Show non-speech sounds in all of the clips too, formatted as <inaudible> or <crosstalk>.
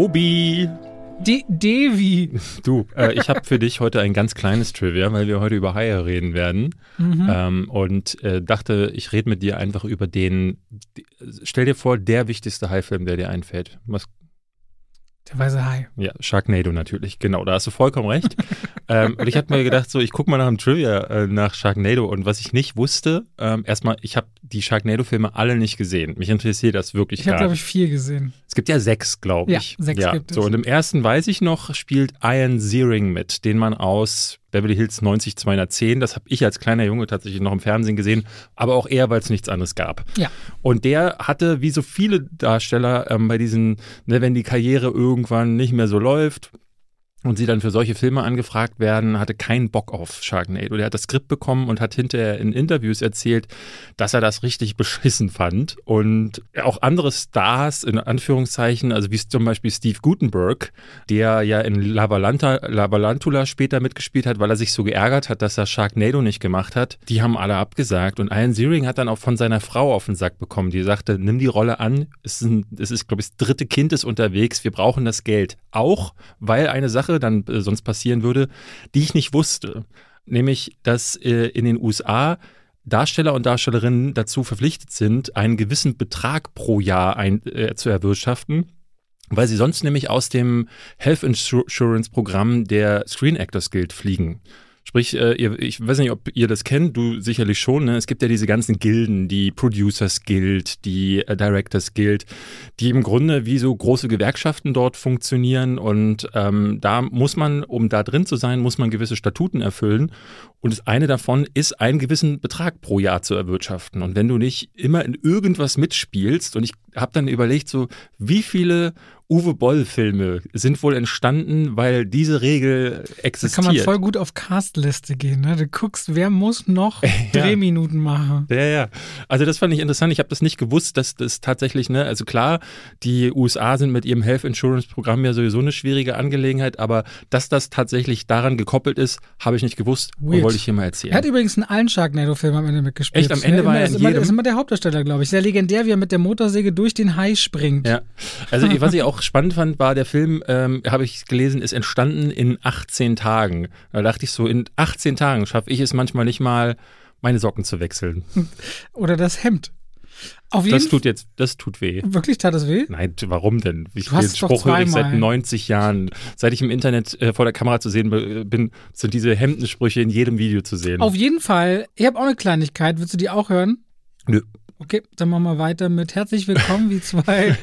Robi. De Devi. Du, äh, ich habe für dich heute ein ganz kleines Trivia, weil wir heute über Haie reden werden. Mhm. Ähm, und äh, dachte, ich rede mit dir einfach über den. Stell dir vor, der wichtigste Haifilm, der dir einfällt. Was der weiße Hai. Ja, Sharknado natürlich, genau, da hast du vollkommen recht. <laughs> ähm, und ich habe mir gedacht, so, ich gucke mal nach dem Trivia äh, nach Sharknado und was ich nicht wusste, ähm, erstmal, ich habe die Sharknado-Filme alle nicht gesehen. Mich interessiert das wirklich Ich habe, glaube ich, vier gesehen. Es gibt ja sechs, glaube ich. Ja, sechs ja. gibt es. So, und im ersten weiß ich noch, spielt Ian Ziering mit, den man aus Beverly Hills 90210. Das habe ich als kleiner Junge tatsächlich noch im Fernsehen gesehen, aber auch eher, weil es nichts anderes gab. Ja. Und der hatte, wie so viele Darsteller, ähm, bei diesen, ne, wenn die Karriere irgendwann nicht mehr so läuft, und sie dann für solche Filme angefragt werden, hatte keinen Bock auf Sharknado. Der hat das Skript bekommen und hat hinterher in Interviews erzählt, dass er das richtig beschissen fand. Und auch andere Stars, in Anführungszeichen, also wie zum Beispiel Steve Gutenberg, der ja in Lavalanta, Lavalantula später mitgespielt hat, weil er sich so geärgert hat, dass er Sharknado nicht gemacht hat, die haben alle abgesagt. Und Ian Ziering hat dann auch von seiner Frau auf den Sack bekommen, die sagte, nimm die Rolle an, es ist, ein, es ist glaube ich, das dritte Kind ist unterwegs, wir brauchen das Geld. Auch, weil eine Sache Sache dann äh, sonst passieren würde, die ich nicht wusste. Nämlich, dass äh, in den USA Darsteller und Darstellerinnen dazu verpflichtet sind, einen gewissen Betrag pro Jahr ein, äh, zu erwirtschaften, weil sie sonst nämlich aus dem Health Insurance Programm der Screen Actors Guild fliegen. Sprich, äh, ihr, ich weiß nicht, ob ihr das kennt, du sicherlich schon. Ne? Es gibt ja diese ganzen Gilden, die Producers Guild, die äh, Directors Guild, die im Grunde wie so große Gewerkschaften dort funktionieren. Und ähm, da muss man, um da drin zu sein, muss man gewisse Statuten erfüllen. Und das eine davon ist, einen gewissen Betrag pro Jahr zu erwirtschaften. Und wenn du nicht immer in irgendwas mitspielst, und ich habe dann überlegt, so wie viele Uwe Boll-Filme sind wohl entstanden, weil diese Regel existiert. Da kann man voll gut auf Castliste gehen. Ne? Du guckst, wer muss noch <laughs> ja. Drehminuten machen. Ja, ja. Also das fand ich interessant. Ich habe das nicht gewusst, dass das tatsächlich, ne, also klar, die USA sind mit ihrem Health Insurance Programm ja sowieso eine schwierige Angelegenheit, aber dass das tatsächlich daran gekoppelt ist, habe ich nicht gewusst Weird. Wollte ich hier mal erzählen. Er hat übrigens in allen Sharknado-Filmen am Ende mitgespielt. Echt, am Ende ja, war er in ist jedem. Immer, ist immer der Hauptdarsteller, glaube ich. Sehr legendär, wie er mit der Motorsäge durch den Hai springt. Ja. Also was ich auch spannend fand, war der Film, ähm, habe ich gelesen, ist entstanden in 18 Tagen. Da dachte ich so, in 18 Tagen schaffe ich es manchmal nicht mal, meine Socken zu wechseln. Oder das Hemd. Auf jeden das tut jetzt, das tut weh. Wirklich tat es weh? Nein, warum denn? Ich den Spruch höre ich seit 90 Jahren. Seit ich im Internet äh, vor der Kamera zu sehen bin, sind diese Hemdensprüche in jedem Video zu sehen. Auf jeden Fall. Ich habe auch eine Kleinigkeit. Willst du die auch hören? Nö. Okay, dann machen wir weiter mit herzlich willkommen, wie zwei.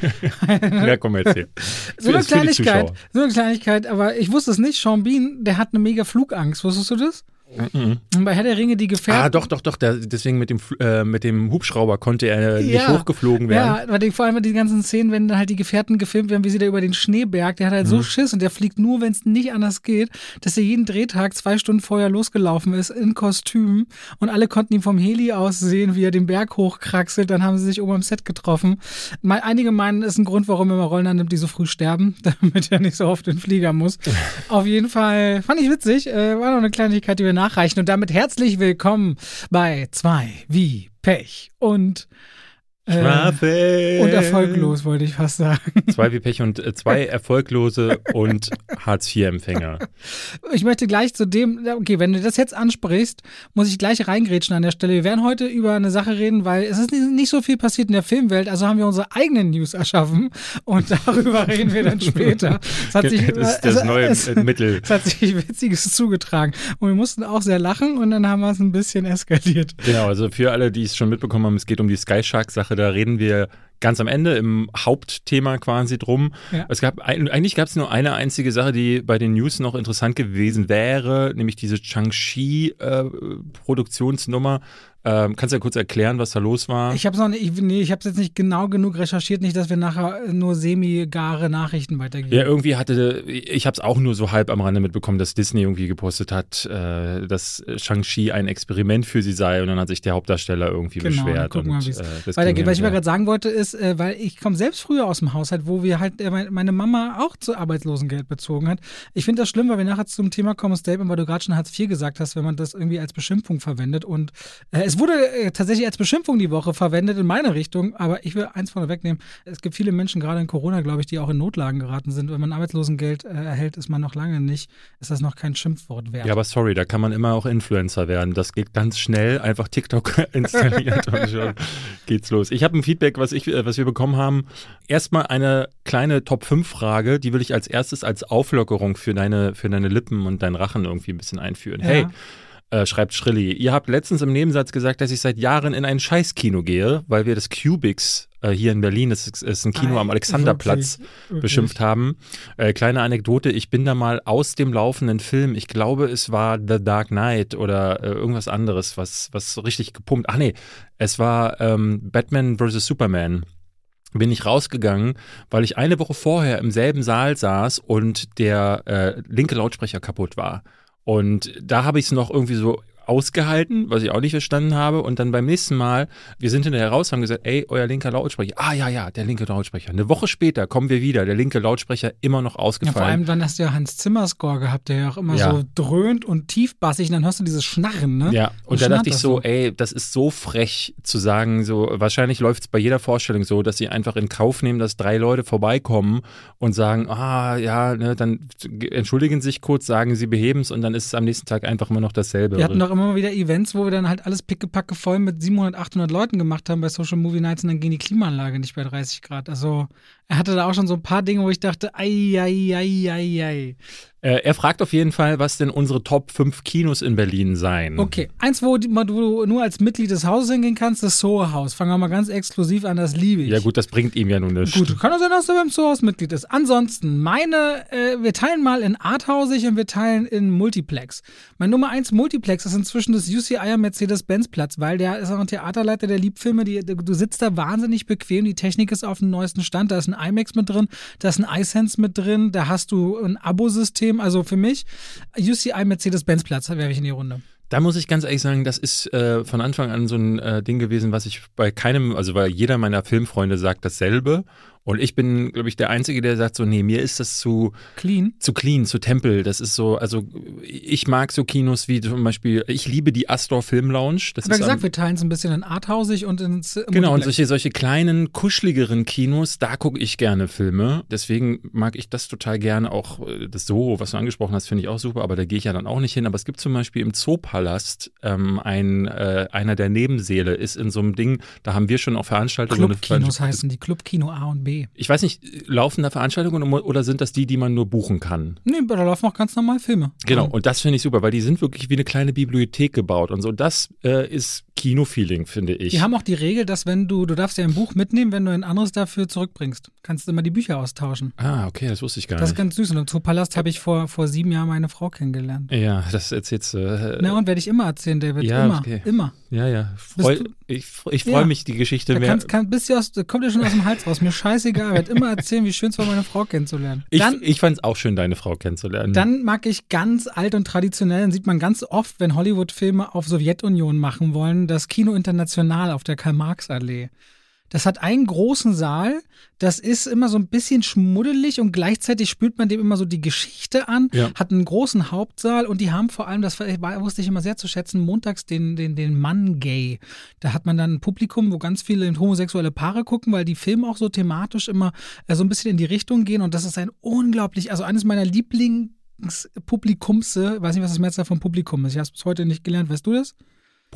<laughs> ja, komm, erzähl. <laughs> so eine Kleinigkeit, so eine Kleinigkeit, aber ich wusste es nicht. Sean Bean, der hat eine mega Flugangst. Wusstest du das? Mhm. Bei Herr der Ringe die Gefährten. Ah, doch, doch, doch. Der, deswegen mit dem, äh, mit dem Hubschrauber konnte er nicht ja, hochgeflogen werden. Ja, vor allem die ganzen Szenen, wenn dann halt die Gefährten gefilmt werden, wie sie da über den Schneeberg, der hat halt mhm. so Schiss und der fliegt nur, wenn es nicht anders geht, dass er jeden Drehtag zwei Stunden vorher losgelaufen ist in Kostüm und alle konnten ihn vom Heli aus sehen, wie er den Berg hochkraxelt. Dann haben sie sich oben am Set getroffen. Einige meinen, ist ein Grund, warum er immer Rollen annimmt, die so früh sterben, <laughs> damit er nicht so oft in den Flieger muss. <laughs> Auf jeden Fall fand ich witzig. Äh, war noch eine Kleinigkeit, die wir nachreichen. Und damit herzlich willkommen bei zwei wie Pech und äh, und erfolglos, wollte ich fast sagen. Zwei wie Pech und äh, zwei <laughs> erfolglose und Hartz-IV-Empfänger. Ich möchte gleich zu dem, okay, wenn du das jetzt ansprichst, muss ich gleich reingrätschen an der Stelle. Wir werden heute über eine Sache reden, weil es ist nicht so viel passiert in der Filmwelt, also haben wir unsere eigenen News erschaffen und <laughs> darüber reden wir dann später. Es hat sich, <laughs> das ist das es, neue es, Mittel. Es hat sich Witziges zugetragen und wir mussten auch sehr lachen und dann haben wir es ein bisschen eskaliert. Genau, also für alle, die es schon mitbekommen haben, es geht um die Sky Shark-Sache da reden wir ganz am Ende im Hauptthema quasi drum. Ja. Es gab eigentlich gab es nur eine einzige Sache, die bei den News noch interessant gewesen wäre, nämlich diese Changxi äh, Produktionsnummer, ähm, kannst du ja kurz erklären, was da los war? Ich habe es nee, ich jetzt nicht genau genug recherchiert, nicht, dass wir nachher nur semi-gare Nachrichten weitergeben. Ja, irgendwie hatte, ich habe es auch nur so halb am Rande mitbekommen, dass Disney irgendwie gepostet hat, äh, dass Shang-Chi ein Experiment für sie sei und dann hat sich der Hauptdarsteller irgendwie genau, beschwert. Gucken und, mal, äh, weitergeht. Was ich mir gerade sagen wollte, ist, äh, weil ich komme selbst früher aus dem Haushalt, wo wir halt äh, meine Mama auch zu Arbeitslosengeld bezogen hat. Ich finde das schlimm, weil wir nachher zum Thema kommen, Statement, weil du gerade schon Hartz IV gesagt hast, wenn man das irgendwie als Beschimpfung verwendet und äh, es wurde äh, tatsächlich als Beschimpfung die Woche verwendet in meine Richtung, aber ich will eins vorne wegnehmen. Es gibt viele Menschen, gerade in Corona, glaube ich, die auch in Notlagen geraten sind. Wenn man Arbeitslosengeld äh, erhält, ist man noch lange nicht, ist das noch kein Schimpfwort wert. Ja, aber sorry, da kann man immer auch Influencer werden. Das geht ganz schnell, einfach TikTok <laughs> installiert und schon geht's los. Ich habe ein Feedback, was, ich, äh, was wir bekommen haben. Erstmal eine kleine Top-5-Frage, die will ich als erstes als Auflockerung für deine, für deine Lippen und deinen Rachen irgendwie ein bisschen einführen. Ja. Hey, äh, schreibt Schrilli, ihr habt letztens im Nebensatz gesagt, dass ich seit Jahren in ein Scheißkino gehe, weil wir das Cubix äh, hier in Berlin, das ist, ist ein Kino Ei, am Alexanderplatz, wirklich, wirklich. beschimpft haben. Äh, kleine Anekdote, ich bin da mal aus dem laufenden Film, ich glaube, es war The Dark Knight oder äh, irgendwas anderes, was, was richtig gepumpt. Ach nee, es war ähm, Batman vs. Superman bin ich rausgegangen, weil ich eine Woche vorher im selben Saal saß und der äh, linke Lautsprecher kaputt war. Und da habe ich es noch irgendwie so ausgehalten, was ich auch nicht verstanden habe. Und dann beim nächsten Mal, wir sind hinterher raus, haben gesagt, ey, euer linker Lautsprecher. Ah ja, ja, der linke Lautsprecher. Eine Woche später kommen wir wieder, der linke Lautsprecher immer noch Ja, vor allem ausgefallen. dann hast du ja Hans Zimmer Score gehabt, der ja auch immer Ja. so dröhnt und tiefbassig und dann hörst du dieses Schnarren, ne? Ja, und da dachte ich so, ey, das ist so frech zu sagen, so, wahrscheinlich läuft es bei jeder Vorstellung so, dass sie einfach in Kauf nehmen, dass drei Leute vorbeikommen und sagen, ah, ja, ne, dann entschuldigen sich kurz, sagen sie beheben es und dann ist es am nächsten Tag einfach immer noch dasselbe. Wir hatten doch immer mal wieder Events, wo wir dann halt alles pickepacke voll mit 700, 800 Leuten gemacht haben bei Social Movie Nights und dann ging die Klimaanlage nicht bei 30 Grad. Also er hatte da auch schon so ein paar Dinge, wo ich dachte, ei, ei, ei, ei, ei. Äh, er fragt auf jeden Fall, was denn unsere Top 5 Kinos in Berlin seien. Okay, eins, wo du nur als Mitglied des Hauses hingehen kannst, das Soho House. Fangen wir mal ganz exklusiv an, das liebe ich. Ja gut, das bringt ihm ja nun nichts. Gut, kann auch sein, dass er beim Soho House Mitglied ist. Ansonsten, meine, äh, wir teilen mal in Arthausig und wir teilen in Multiplex. Mein Nummer 1 Multiplex ist inzwischen das UCI am Mercedes-Benz-Platz, weil der ist auch ein Theaterleiter, der liebt Filme, die, du sitzt da wahnsinnig bequem, die Technik ist auf dem neuesten Stand, da ist ein IMAX mit drin, da ist ein iSense mit drin, da hast du ein Abo-System, also für mich UCI Mercedes-Benz-Platz werfe ich in die Runde. Da muss ich ganz ehrlich sagen, das ist äh, von Anfang an so ein äh, Ding gewesen, was ich bei keinem, also weil jeder meiner Filmfreunde sagt dasselbe. Und ich bin, glaube ich, der Einzige, der sagt so, nee, mir ist das zu, Clean. zu clean, zu Tempel. Das ist so, also ich mag so Kinos wie zum Beispiel, ich liebe die Astor Film Lounge. Das habe ja gesagt, am, wir teilen es ein bisschen in Arthausig und ins Genau, und solche, solche kleinen, kuscheligeren Kinos, da gucke ich gerne Filme. Deswegen mag ich das total gerne. Auch äh, das Soho, was du angesprochen hast, finde ich auch super, aber da gehe ich ja dann auch nicht hin. Aber es gibt zum Beispiel im Zoopalast ähm, ein, äh, einer der Nebensäle, ist in so einem Ding, da haben wir schon auch Veranstaltungen. Clubkinos heißen die, Clubkino A und B. Ich weiß nicht, laufen da Veranstaltungen oder sind das die, die man nur buchen kann? Nee, da laufen auch ganz normal Filme. Genau, und das finde ich super, weil die sind wirklich wie eine kleine Bibliothek gebaut und so. Das äh, ist Kino-Feeling, finde ich. Die haben auch die Regel, dass wenn du, du darfst ja ein Buch mitnehmen, wenn du ein anderes dafür zurückbringst. Kannst du immer die Bücher austauschen. ah, okay, das wusste ich gar Das ist nicht. ganz süß. Und zu Palast habe ich vor, vor sieben Jahren meine Frau kennengelernt. Ja, das erzählst du. Äh, Na, und werde ich immer erzählen, David. ja, immer. okay. Immer. Ja, ja. Freu, du- ich ich Ja. freue mich, die Geschichte Da mehr. kannst, kann, bist du aus, kommt dir schon aus dem Hals raus. Mir scheißegal. Ich werde immer erzählen, wie schön es war, meine Frau kennenzulernen. Ich, Dann, ich fand es auch schön, deine Frau kennenzulernen. Dann mag ich ganz alt und traditionell, dann sieht man ganz oft, wenn Hollywood-Filme auf Sowjetunion machen wollen, das Kino International auf der Karl-Marx-Allee. Das hat einen großen Saal, das ist immer so ein bisschen schmuddelig und gleichzeitig spürt man dem immer so die Geschichte an, Ja. hat einen großen Hauptsaal und die haben vor allem, das wusste ich immer sehr zu schätzen, montags den, den, den Mann Gay. Da hat man dann ein Publikum, wo ganz viele homosexuelle Paare gucken, weil die Filme auch so thematisch immer äh, so ein bisschen in die Richtung gehen und das ist ein unglaublich, also eines meiner Lieblingspublikumse, weiß nicht, was das Mehrzahl von Publikum ist, ich habe es bis heute nicht gelernt, weißt du das?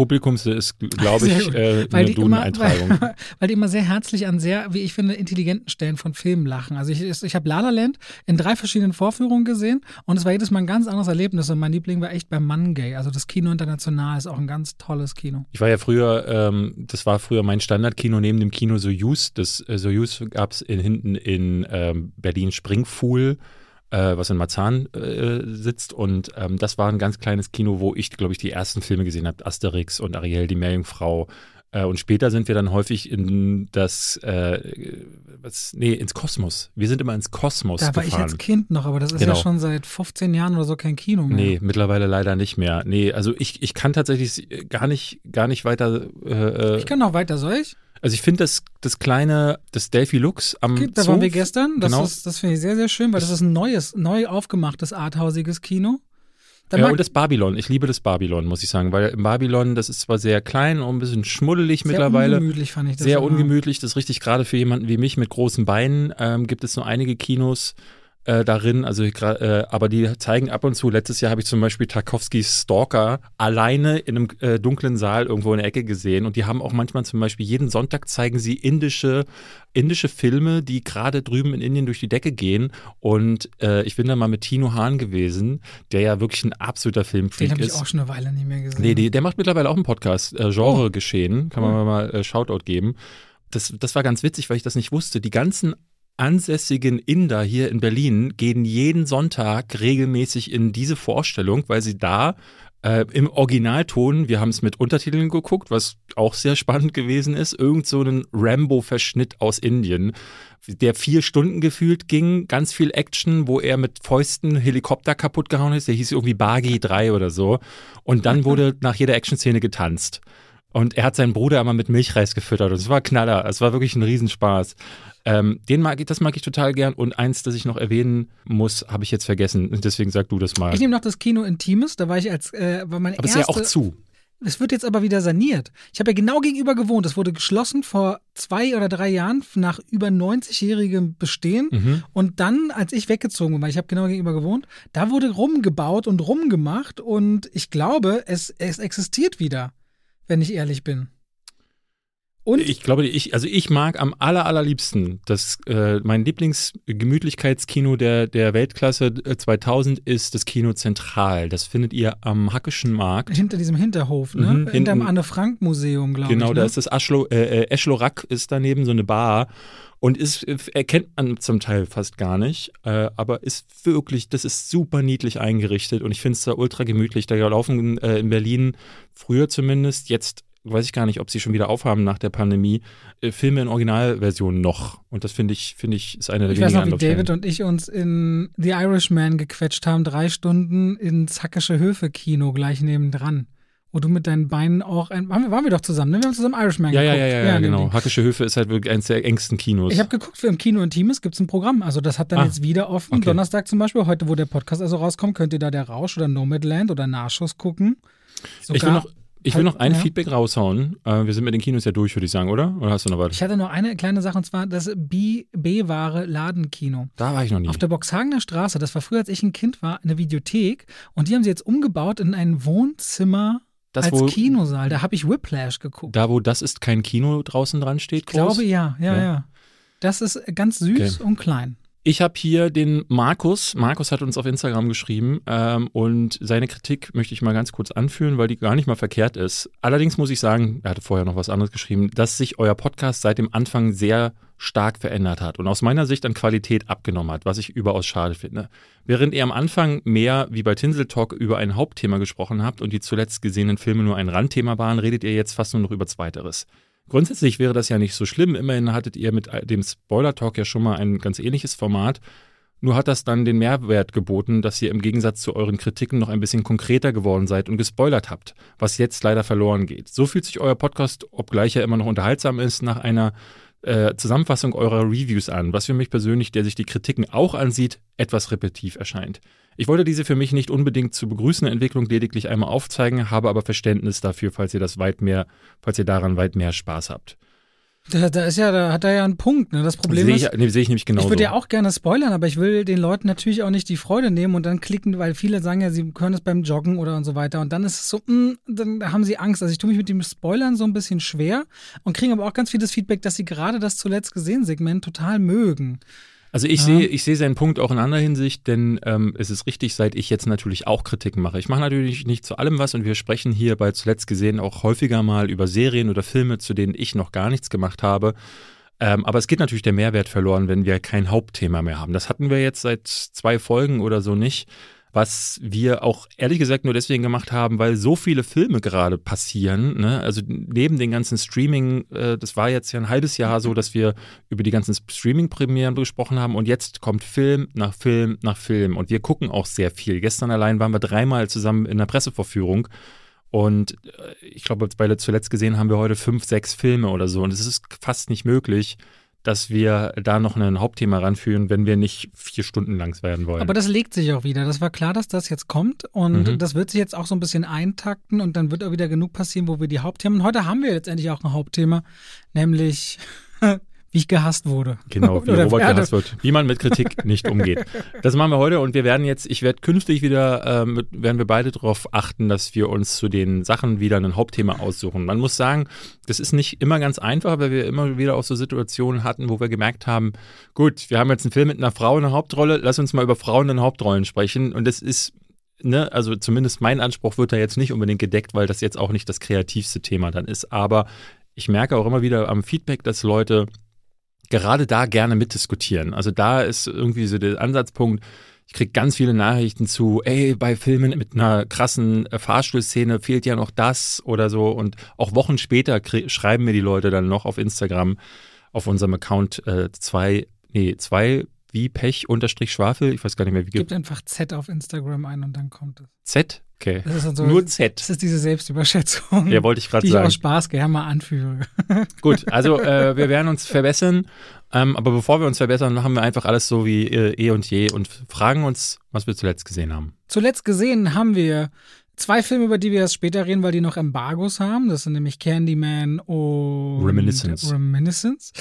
Publikums ist, glaube ich, äh, eine Duden-Eintragung. weil, <laughs> weil die immer sehr herzlich an sehr, wie ich finde, intelligenten Stellen von Filmen lachen. Also ich, ich habe La La Land in drei verschiedenen Vorführungen gesehen und es war jedes Mal ein ganz anderes Erlebnis und mein Liebling war echt beim Mann Gay. Also das Kino International ist auch ein ganz tolles Kino. Ich war ja früher, ähm, das war früher mein Standardkino neben dem Kino Soyuz. Das äh, Soyuz gab es in, hinten in ähm, Berlin Springfuhl, äh, was in Marzahn äh, sitzt. Und ähm, das war ein ganz kleines Kino, wo ich, glaube ich, die ersten Filme gesehen habe. Asterix und Ariel, die Meerjungfrau. Äh, und später sind wir dann häufig in das, äh, was, nee, ins Kosmos. Wir sind immer ins Kosmos Da war ich gefahren. als Kind noch, aber das ist Genau. ja schon seit 15 Jahren oder so kein Kino mehr. Nee, mittlerweile leider nicht mehr. Nee, also ich, ich kann tatsächlich gar nicht, gar nicht weiter. Äh, Ich kann noch weiter, soll ich? Also ich finde das, das kleine, das Delphi Lux am Okay, da Zoo, waren wir gestern. Das, genau. ist- das finde ich sehr, sehr schön, weil das ist ein neues, neu aufgemachtes arthausiges Kino. ja, und das Babylon. Ich liebe das Babylon, muss ich sagen, weil im Babylon, das ist zwar sehr klein und ein bisschen schmuddelig sehr mittlerweile. ungemütlich fand ich das. Sehr immer. ungemütlich, das ist richtig gerade für jemanden wie mich mit großen Beinen. Ähm, gibt es nur einige Kinos äh, darin, also ich äh, aber die zeigen ab und zu. Letztes Jahr habe ich zum Beispiel Tarkovskis Stalker alleine in einem äh, dunklen Saal irgendwo in der Ecke gesehen und die haben auch manchmal zum Beispiel jeden Sonntag zeigen sie indische indische Filme, die gerade drüben in Indien durch die Decke gehen und äh, ich bin da mal mit Tino Hahn gewesen, der ja wirklich ein absoluter Den Filmfreak habe ich ist. auch schon eine Weile nicht mehr gesehen. Nee, die, der macht mittlerweile auch einen Podcast, äh, Genre geschehen, kann man Cool. mal äh, Shoutout geben. Das, das war ganz witzig, weil ich das nicht wusste. Die ganzen ansässigen Inder hier in Berlin gehen jeden Sonntag regelmäßig in diese Vorstellung, weil sie da äh, im Originalton, wir haben es mit Untertiteln geguckt, was auch sehr spannend gewesen ist, irgend so einen Rambo-Verschnitt aus Indien, der vier Stunden gefühlt ging, ganz viel Action, wo er mit Fäusten Helikopter kaputt gehauen ist, der hieß irgendwie Bagi 3 oder so. Und dann <laughs> wurde nach jeder Action-Szene getanzt. Und er hat seinen Bruder immer mit Milchreis gefüttert und es war Knaller. Es war wirklich ein Riesenspaß. Ähm, den mag ich, das mag ich total gern. Und eins, das ich noch erwähnen muss, habe ich jetzt vergessen. Deswegen sag du das mal. Ich nehme noch das Kino Intimes, da war ich als, äh, war mein Aber es ist ja auch zu. Es wird jetzt aber wieder saniert. Ich habe ja genau gegenüber gewohnt. Es wurde geschlossen vor zwei oder drei Jahren nach über 90-jährigem Bestehen. Mhm. Und dann, als ich weggezogen bin, weil ich habe genau gegenüber gewohnt, da wurde rumgebaut und rumgemacht. Und ich glaube, es, es existiert wieder, wenn ich ehrlich bin. Und Ich glaube, ich, also ich mag am aller, allerliebsten das, äh, mein Lieblingsgemütlichkeitskino der, der Weltklasse äh, 2000 ist das Kino Zentral. Das findet ihr am Hackischen Markt. hinter diesem Hinterhof, ne? Mhm, Hinterm Anne-Frank-Museum, glaube ich. Genau, ne? da ist das Aschlo, äh, äh, Eschlorack ist daneben so eine Bar und ist, äh, erkennt man zum Teil fast gar nicht, äh, aber ist wirklich, das ist super niedlich eingerichtet und ich finde es da ultra gemütlich. Da laufen äh, in Berlin früher zumindest, jetzt weiß ich gar nicht, ob sie schon wieder aufhaben nach der Pandemie, äh, Filme in Originalversion noch. Und das finde ich, finde ich, ist eine der Ich weiß wenigen noch, wie. David und ich uns in The Irishman gequetscht haben, drei Stunden ins Hackische Höfe-Kino gleich nebendran. Wo du mit deinen Beinen auch ein. Waren wir, waren wir doch zusammen, ne? Wir haben zusammen Irishman ja, ja, geguckt. ja, ja, ja, dem genau. Hackische Höfe ist halt wirklich eines der engsten Kinos. Ich habe geguckt, für im Kino Intimes gibt es ein Programm. Also das hat dann Ah, jetzt wieder offen. okay. Donnerstag zum Beispiel, heute, wo der Podcast also rauskommt, könnt ihr da der Rausch oder Nomadland oder Nachschuss gucken. Sogar, ich will noch, ich will noch ein Ja. Feedback raushauen. Äh, wir sind mit den Kinos ja durch, würde ich sagen, oder? Oder hast du noch was? ich hatte noch eine kleine Sache und zwar das B-Ware Ladenkino. Da war ich noch nie. Auf der Boxhagener Straße, das war früher, als ich ein Kind war, eine Videothek und die haben sie jetzt umgebaut in ein Wohnzimmer Das, als wo, Kinosaal. Da habe ich Whiplash geguckt. da, wo das ist kein Kino draußen dran steht, ich glaube ja, ja, Ja. ja. Das ist ganz süß Okay. und klein. Ich habe hier den Markus. Markus hat uns auf Instagram geschrieben ähm, und seine Kritik möchte ich mal ganz kurz anführen, weil die gar nicht mal verkehrt ist. Allerdings muss ich sagen, er hatte vorher noch was anderes geschrieben, dass sich euer Podcast seit dem Anfang sehr stark verändert hat und aus meiner Sicht an Qualität abgenommen hat, was ich überaus schade finde. Während ihr am Anfang mehr wie bei Tinsel Talk über ein Hauptthema gesprochen habt und die zuletzt gesehenen Filme nur ein Randthema waren, redet ihr jetzt fast nur noch über Zweiteres. Grundsätzlich wäre das ja nicht so schlimm. Immerhin hattet ihr mit dem Spoiler Talk ja schon mal ein ganz ähnliches Format. Nur hat das dann den Mehrwert geboten, dass ihr im Gegensatz zu euren Kritiken noch ein bisschen konkreter geworden seid und gespoilert habt, was jetzt leider verloren geht. So fühlt sich euer Podcast, obgleich er immer noch unterhaltsam ist, nach einer äh, Zusammenfassung eurer Reviews an, was für mich persönlich, der sich die Kritiken auch ansieht, etwas repetitiv erscheint. Ich wollte diese für mich nicht unbedingt zu begrüßende Entwicklung lediglich einmal aufzeigen, habe aber Verständnis dafür, falls ihr das weit mehr, falls ihr daran weit mehr Spaß habt. Da, da ist ja, da hat er ja einen Punkt. Ne? Das Problem Sehe ist, ich, nee, sehe ich nämlich genauso. Ich würde ja auch gerne spoilern, aber ich will den Leuten natürlich auch nicht die Freude nehmen und dann klicken, weil viele sagen ja, sie können es beim Joggen oder und so weiter. Und dann ist es so, mh, dann haben sie Angst. Also ich tue mich mit dem Spoilern so ein bisschen schwer und kriege aber auch ganz vieles Feedback, dass sie gerade das zuletzt gesehen Segment total mögen. Also ich sehe, ich sehe seinen Punkt auch in anderer Hinsicht, denn ähm, es ist richtig, seit ich jetzt natürlich auch Kritiken mache. Ich mache natürlich nicht zu allem was und wir sprechen hier bei zuletzt gesehen auch häufiger mal über Serien oder Filme, zu denen ich noch gar nichts gemacht habe. Ähm, aber es geht natürlich der Mehrwert verloren, wenn wir kein Hauptthema mehr haben. Das hatten wir jetzt seit zwei Folgen oder so nicht. Was wir auch ehrlich gesagt nur deswegen gemacht haben, weil so viele Filme gerade passieren. Ne? Also neben den ganzen Streaming, äh, das war jetzt ja ein halbes Jahr so, dass wir über die ganzen Streaming-Premieren gesprochen haben und jetzt kommt Film nach Film nach Film und wir gucken auch sehr viel. Gestern allein waren wir dreimal zusammen in der Pressevorführung und äh, ich glaube, bei zuletzt gesehen haben wir heute fünf, sechs Filme oder so und es ist fast nicht möglich, dass wir da noch ein Hauptthema ranführen, wenn wir nicht vier Stunden lang werden wollen. Aber das legt sich auch wieder. Das war klar, dass das jetzt kommt und mhm. das wird sich jetzt auch so ein bisschen eintakten und dann wird auch wieder genug passieren, wo wir die Hauptthemen. Heute haben wir letztendlich auch ein Hauptthema, nämlich wie ich gehasst wurde. Genau, wie <laughs> Robert werde. gehasst wird. Wie man mit Kritik nicht umgeht. Das machen wir heute und wir werden jetzt, ich werde künftig wieder, ähm, werden wir beide darauf achten, dass wir uns zu den Sachen wieder ein Hauptthema aussuchen. Man muss sagen, das ist nicht immer ganz einfach, weil wir immer wieder auch so Situationen hatten, wo wir gemerkt haben, gut, wir haben jetzt einen Film mit einer Frau in der Hauptrolle, lass uns mal über Frauen in Hauptrollen sprechen und das ist Ne, also zumindest mein Anspruch wird da jetzt nicht unbedingt gedeckt, weil das jetzt auch nicht das kreativste Thema dann ist. Aber ich merke auch immer wieder am Feedback, dass Leute gerade da gerne mitdiskutieren. Also da ist irgendwie so der Ansatzpunkt, ich kriege ganz viele Nachrichten zu, ey, bei Filmen mit einer krassen äh, Fahrstuhlszene fehlt ja noch das oder so. Und auch Wochen später schreiben mir die Leute dann noch auf Instagram, auf unserem Account äh, zwei, nee, zwei wie Pech unterstrich Schwafel, ich weiß gar nicht mehr, wie gibt. Gibt einfach Z auf Instagram ein und dann kommt es. Z? Okay. So, Nur Z. Das ist diese Selbstüberschätzung. Ja, wollte ich gerade sagen. Die ich aus Spaß gerne mal anführe. <laughs> Gut, also äh, wir werden uns verbessern. Ähm, aber bevor wir uns verbessern, machen wir einfach alles so wie äh, eh und je und fragen uns, was wir zuletzt gesehen haben. Zuletzt gesehen haben wir zwei Filme, über die wir erst später reden, weil die noch Embargos haben. Das sind nämlich Candyman und Reminiscence. Reminiscence.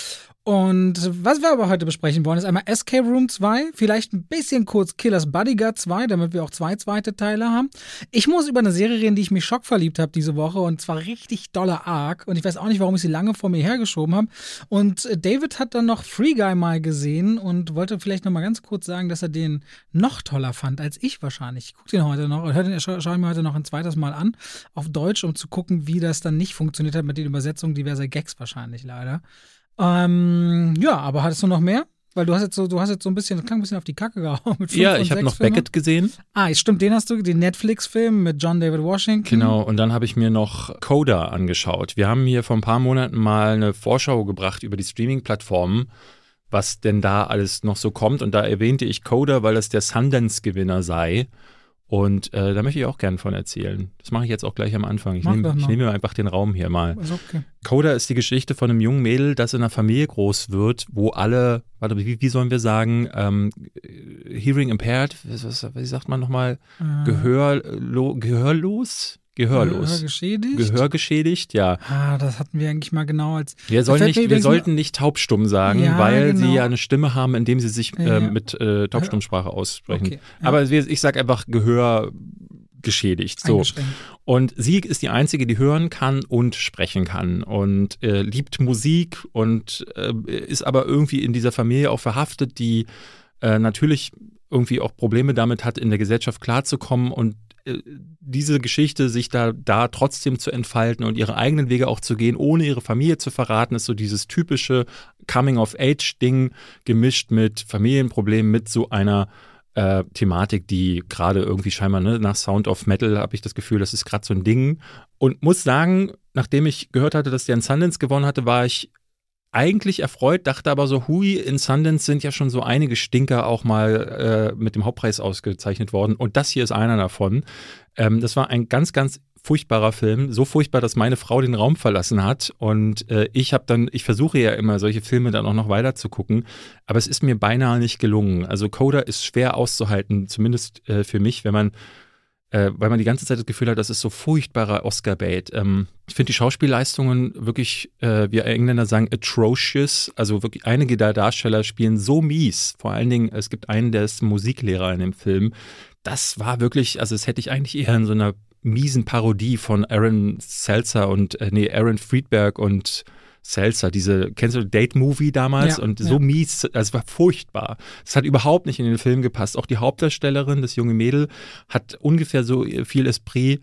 Und was wir aber heute besprechen wollen, ist einmal Escape Room 2, vielleicht ein bisschen kurz Killers Bodyguard 2, damit wir auch zwei zweite Teile haben. Ich muss über eine Serie reden, die ich mich schockverliebt habe diese Woche und zwar richtig doller Arc und ich weiß auch nicht, warum ich sie lange vor mir hergeschoben habe. Und David hat dann noch Free Guy mal gesehen und wollte vielleicht noch mal ganz kurz sagen, dass er den noch toller fand als ich wahrscheinlich. Ich gucke den heute noch, hör den, schaue schau mir heute noch ein zweites Mal an auf Deutsch, um zu gucken, wie das dann nicht funktioniert hat mit den Übersetzungen diverser Gags wahrscheinlich leider. Ähm, ja, aber hattest du noch mehr? Weil du hast jetzt so, du hast jetzt so ein bisschen, das klang ein bisschen auf die Kacke gehauen. Mit ja, ich habe noch Filme. Beckett gesehen. Ah, stimmt, den hast du, den Netflix-Film mit John David Washington. Genau, und dann habe ich mir noch Coda angeschaut. Wir haben hier vor ein paar Monaten mal eine Vorschau gebracht über die Streaming-Plattformen, was denn da alles noch so kommt. Und da erwähnte ich Coda, weil das der Sundance-Gewinner sei. Und äh, da möchte ich auch gerne von erzählen. Das mache ich jetzt auch gleich am Anfang. Ich nehme nehm mir einfach den Raum hier mal. Ist okay. Coda ist die Geschichte von einem jungen Mädel, das in einer Familie groß wird, wo alle, warte, wie, wie sollen wir sagen, ähm, Hearing impaired, was, wie sagt man nochmal, äh. Gehörlo, gehörlos? Gehörlos. Gehörgeschädigt? Gehörgeschädigt, ja. Ah, das hatten wir eigentlich mal genau als. Wir, sollen nicht, wir sollten nicht taubstumm sagen, ja, weil genau. sie ja eine Stimme haben, indem sie sich ja. äh, mit äh, Taubstummsprache aussprechen. Okay, ja. Aber ich sage einfach Gehörgeschädigt. So. Und sie ist die Einzige, die hören kann und sprechen kann und äh, liebt Musik und äh, ist aber irgendwie in dieser Familie auch verhaftet, die äh, natürlich irgendwie auch Probleme damit hat, in der Gesellschaft klarzukommen und diese Geschichte sich da, da trotzdem zu entfalten und ihre eigenen Wege auch zu gehen, ohne ihre Familie zu verraten, ist so dieses typische Coming-of-Age-Ding gemischt mit Familienproblemen, mit so einer äh, Thematik, die gerade irgendwie scheinbar ne, nach Sound of Metal habe ich das Gefühl, das ist gerade so ein Ding. Und muss sagen, nachdem ich gehört hatte, dass der in Sundance gewonnen hatte, war ich eigentlich erfreut, dachte aber so, hui, in Sundance sind ja schon so einige Stinker auch mal äh, mit dem Hauptpreis ausgezeichnet worden. Und das hier ist einer davon. Ähm, das war ein ganz, ganz furchtbarer Film. So furchtbar, dass meine Frau den Raum verlassen hat. Und äh, ich habe dann, ich versuche ja immer, solche Filme dann auch noch weiter zu gucken. Aber es ist mir beinahe nicht gelungen. Also Coda ist schwer auszuhalten, zumindest äh, für mich, wenn man äh, weil man die ganze Zeit das Gefühl hat, das ist so furchtbarer Oscar-Bait. Ähm, ich finde die Schauspielleistungen wirklich, äh, wie Engländer sagen, atrocious. Also wirklich einige der Darsteller spielen so mies. Vor allen Dingen, es gibt einen, der ist Musiklehrer in dem Film. Das war wirklich, also das hätte ich eigentlich eher in so einer miesen Parodie von Aaron Seltzer und, äh, nee, Aaron Friedberg und Seltzer, diese, kennst du Date-Movie damals? Ja, und so ja. mies, also es war furchtbar. Es hat überhaupt nicht in den Film gepasst. Auch die Hauptdarstellerin, das junge Mädel, hat ungefähr so viel Esprit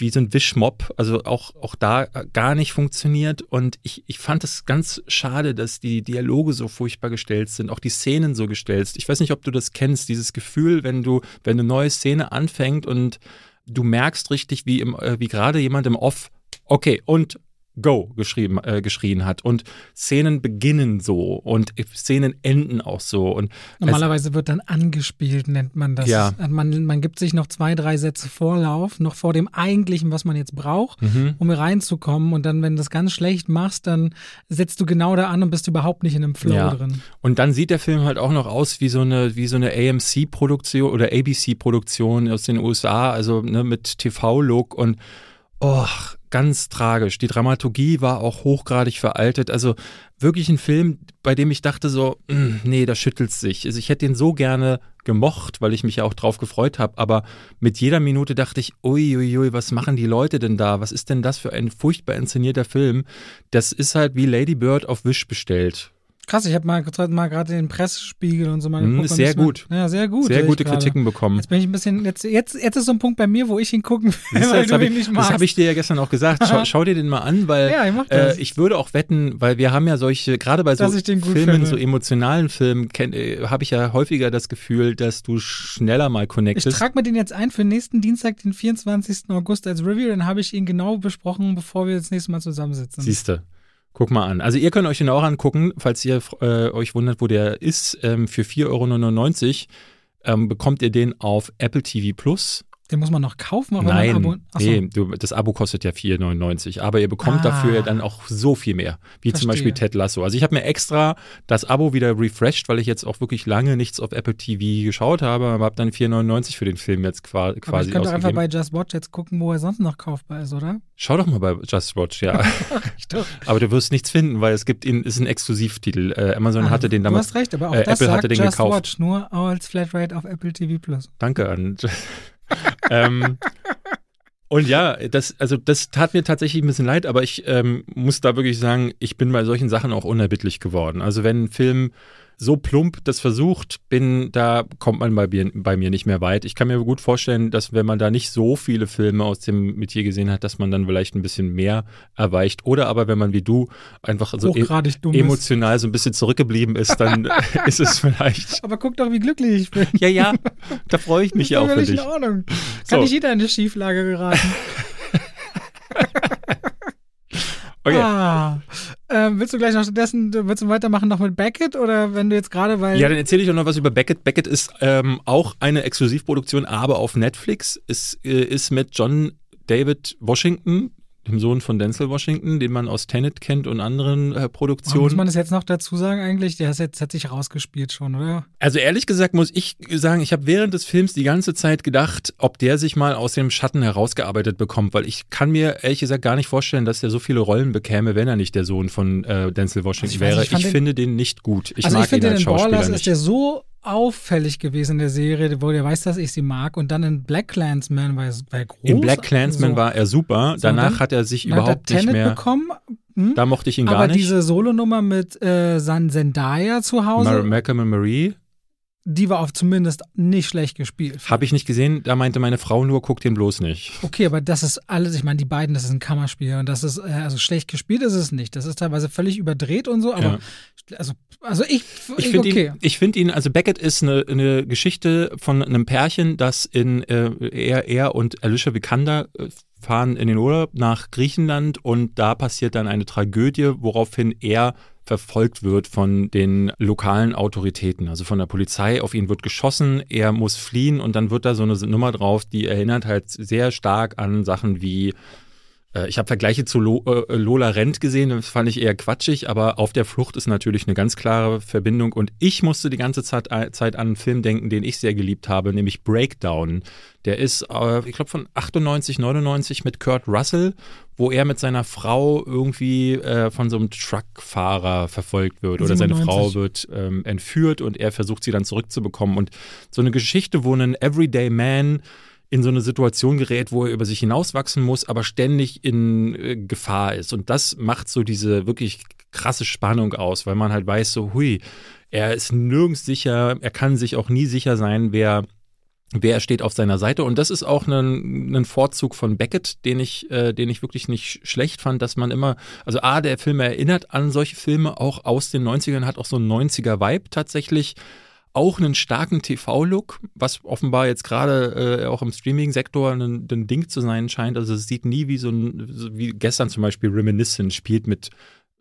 wie so ein Wischmob, also auch, auch da gar nicht funktioniert. Und ich, ich fand es ganz schade, dass die Dialoge so furchtbar gestellt sind, auch die Szenen so gestellt. Ich weiß nicht, ob du das kennst, dieses Gefühl, wenn du, wenn eine neue Szene anfängt und du merkst richtig, wie, im, äh, wie gerade jemand im Off, okay, und Go geschrieben, äh, geschrien hat. Und Szenen beginnen so und Szenen enden auch so. Und Normalerweise wird dann angespielt, nennt man das. Ja. Man, man gibt sich noch zwei, drei Sätze Vorlauf, noch vor dem eigentlichen, was man jetzt braucht, Mhm. um reinzukommen. Und dann, wenn du das ganz schlecht machst, dann setzt du genau da an und bist überhaupt nicht in einem Flow Ja. drin. Und dann sieht der Film halt auch noch aus wie so eine, wie so eine AMC-Produktion oder ABC-Produktion aus den USA, also ne, mit TV-Look und oh, ganz tragisch. Die Dramaturgie war auch hochgradig veraltet. Also wirklich ein Film, bei dem ich dachte so, "Mm, nee, da schüttelt sich. Also ich hätte den so gerne gemocht, weil ich mich ja auch drauf gefreut habe, aber mit jeder Minute dachte ich, uiuiui, was machen die Leute denn da? Was ist denn das für ein furchtbar inszenierter Film? Das ist halt wie Lady Bird auf Wish bestellt. Krass, ich habe mal, mal gerade den Pressespiegel und so mal Mm, geguckt. ist und sehr das mal- gut. Ja, sehr gut. Sehr ich gute. Kritiken bekommen. Jetzt bin ich ein bisschen, jetzt, jetzt, jetzt ist so ein Punkt bei mir, wo ich ihn gucken will, du, weil das du habe ihn ich, nicht das magst. hab ich dir ja gestern auch gesagt. Schau, schau dir den mal an, weil Ja, ich das. äh, ich würde auch wetten, weil wir haben ja solche, gerade bei so ich gut Filmen, finde. so emotionalen Filmen, äh, habe ich ja häufiger das Gefühl, dass du schneller mal Ich connectest. trage mir den jetzt ein für nächsten Dienstag, den 24. August als Review. Dann habe ich ihn genau besprochen, bevor wir das nächste Mal zusammensitzen. Siehste. Guck mal an. Also ihr könnt euch den auch angucken, falls ihr äh, euch wundert, wo der ist. Ähm, für 4,99 Euro ähm, bekommt ihr den auf Apple TV Plus. Den muss man noch kaufen, man Nein, Abo. Achso. nee, du, das Abo kostet ja 4,99, aber ihr bekommt Ah. dafür dann auch so viel mehr, wie zum Verstehe. Beispiel Ted Lasso. Also ich habe mir extra das Abo wieder refreshed, weil ich jetzt auch wirklich lange nichts auf Apple TV geschaut habe, aber habe dann 4,99 für den Film jetzt qua- Aber quasi ich könnte doch einfach bei Just Watch jetzt gucken, wo er sonst noch kaufbar ist, oder? Schau doch mal bei Just Watch, ja. <laughs> Ich doch. aber du wirst nichts finden, weil es gibt ihn, ist ein Exklusivtitel. Äh, Amazon hatte den Ah, Du damals. hast recht, aber auch äh, das Apple sagt hatte den Just gekauft. Watch, nur als Flatrate auf Apple TV Plus. Danke an. <laughs> ähm, und ja, das, also das tat mir tatsächlich ein bisschen leid, aber ich ähm, muss da wirklich sagen, ich bin bei solchen Sachen auch unerbittlich geworden. Also wenn ein Film so plump das versucht, bin, da kommt man bei mir, bei mir nicht mehr weit. Ich kann mir gut vorstellen, dass wenn man da nicht so viele Filme aus dem Metier gesehen hat, dass man dann vielleicht ein bisschen mehr erweicht. Oder aber wenn man wie du einfach so e dumm ist. emotional so ein bisschen zurückgeblieben ist, dann <laughs> <laughs> ist es vielleicht. Aber guck doch, wie glücklich ich bin. Ja, ja, da freue ich mich <laughs> ja auch für dich. in Ordnung. Kann So. nicht jeder in eine Schieflage geraten. Okay. Ah. Ähm, willst du gleich noch stattdessen, willst du weitermachen noch mit Beckett oder wenn du jetzt gerade, weil Ja, dann erzähle ich auch noch was über Beckett. Beckett ist ähm, auch eine Exklusivproduktion, aber auf Netflix. Es äh, ist mit John David Washington, dem Sohn von Denzel Washington, den man aus Tenet kennt und anderen äh, muss Produktionen. man das jetzt noch dazu sagen eigentlich? Der jetzt, hat sich rausgespielt schon, oder? Also ehrlich gesagt muss ich sagen, ich habe während des Films die ganze Zeit gedacht, ob der sich mal aus dem Schatten herausgearbeitet bekommt, weil ich kann mir ehrlich gesagt gar nicht vorstellen, dass er so viele Rollen bekäme, wenn er nicht der Sohn von äh, Denzel Washington Also ich weiß wäre. Ich, ich den- finde den nicht gut. Ich also mag ich finde ihn den als in Schauspieler Ballers nicht. ist der so auffällig gewesen in der Serie, wo der weiß, dass ich sie mag und dann in Black Clansman war er er groß. In Black Clansman so. war er super. Danach hat er sich hat er überhaupt nicht mehr. bekommen. Hm? Da mochte ich ihn gar Aber nicht. diese Solonummer mit äh, San Zendaya zu Hause, Mar Malcolm und Marie die war auch zumindest nicht schlecht gespielt. habe ich nicht gesehen. Da meinte meine Frau nur, guck den bloß nicht. Okay, aber das ist alles, ich meine, die beiden, das ist ein Kammerspiel und das ist, äh, also schlecht gespielt ist es nicht. Das ist teilweise völlig überdreht und so, aber also, also ich, Ich finde okay. ihn, ich find ihn, also Beckett ist eine, eine Geschichte von einem Pärchen, das in äh, er, er und Alicia Vikander äh, fahren in den Urlaub nach Griechenland und da passiert dann eine Tragödie, woraufhin er verfolgt wird von den lokalen Autoritäten, also von der Polizei. Auf ihn wird geschossen, er muss fliehen und dann wird da so eine Nummer drauf, die erinnert halt sehr stark an Sachen wie ich habe Vergleiche zu Lo, äh, Lola Rent gesehen, das fand ich eher quatschig, aber auf der Flucht ist natürlich eine ganz klare Verbindung und ich musste die ganze Zeit, äh, Zeit an einen Film denken, den ich sehr geliebt habe, nämlich Breakdown. Der ist, äh, ich glaube, von 98, 99 mit Kurt Russell, wo er mit seiner Frau irgendwie äh, von so einem Truckfahrer verfolgt wird oder seine 97. Frau wird ähm, entführt und er versucht sie dann zurückzubekommen. Und so eine Geschichte, wo ein Everyday Man in so eine Situation gerät, wo er über sich hinauswachsen muss, aber ständig in äh, Gefahr ist. Und das macht so diese wirklich krasse Spannung aus, weil man halt weiß, so, hui, er ist nirgends sicher, er kann sich auch nie sicher sein, wer wer steht auf seiner Seite. Und das ist auch ein, ein Vorzug von Beckett, den ich, äh, den ich wirklich nicht schlecht fand, dass man immer, also A, der Film erinnert an solche Filme, auch aus den 90ern, hat auch so einen 90er-Vibe tatsächlich. Auch einen starken TV-Look, was offenbar jetzt gerade äh, auch im Streaming-Sektor ein, ein, Ding zu sein scheint. Also es sieht nie wie so ein, wie gestern zum Beispiel Reminiscent spielt mit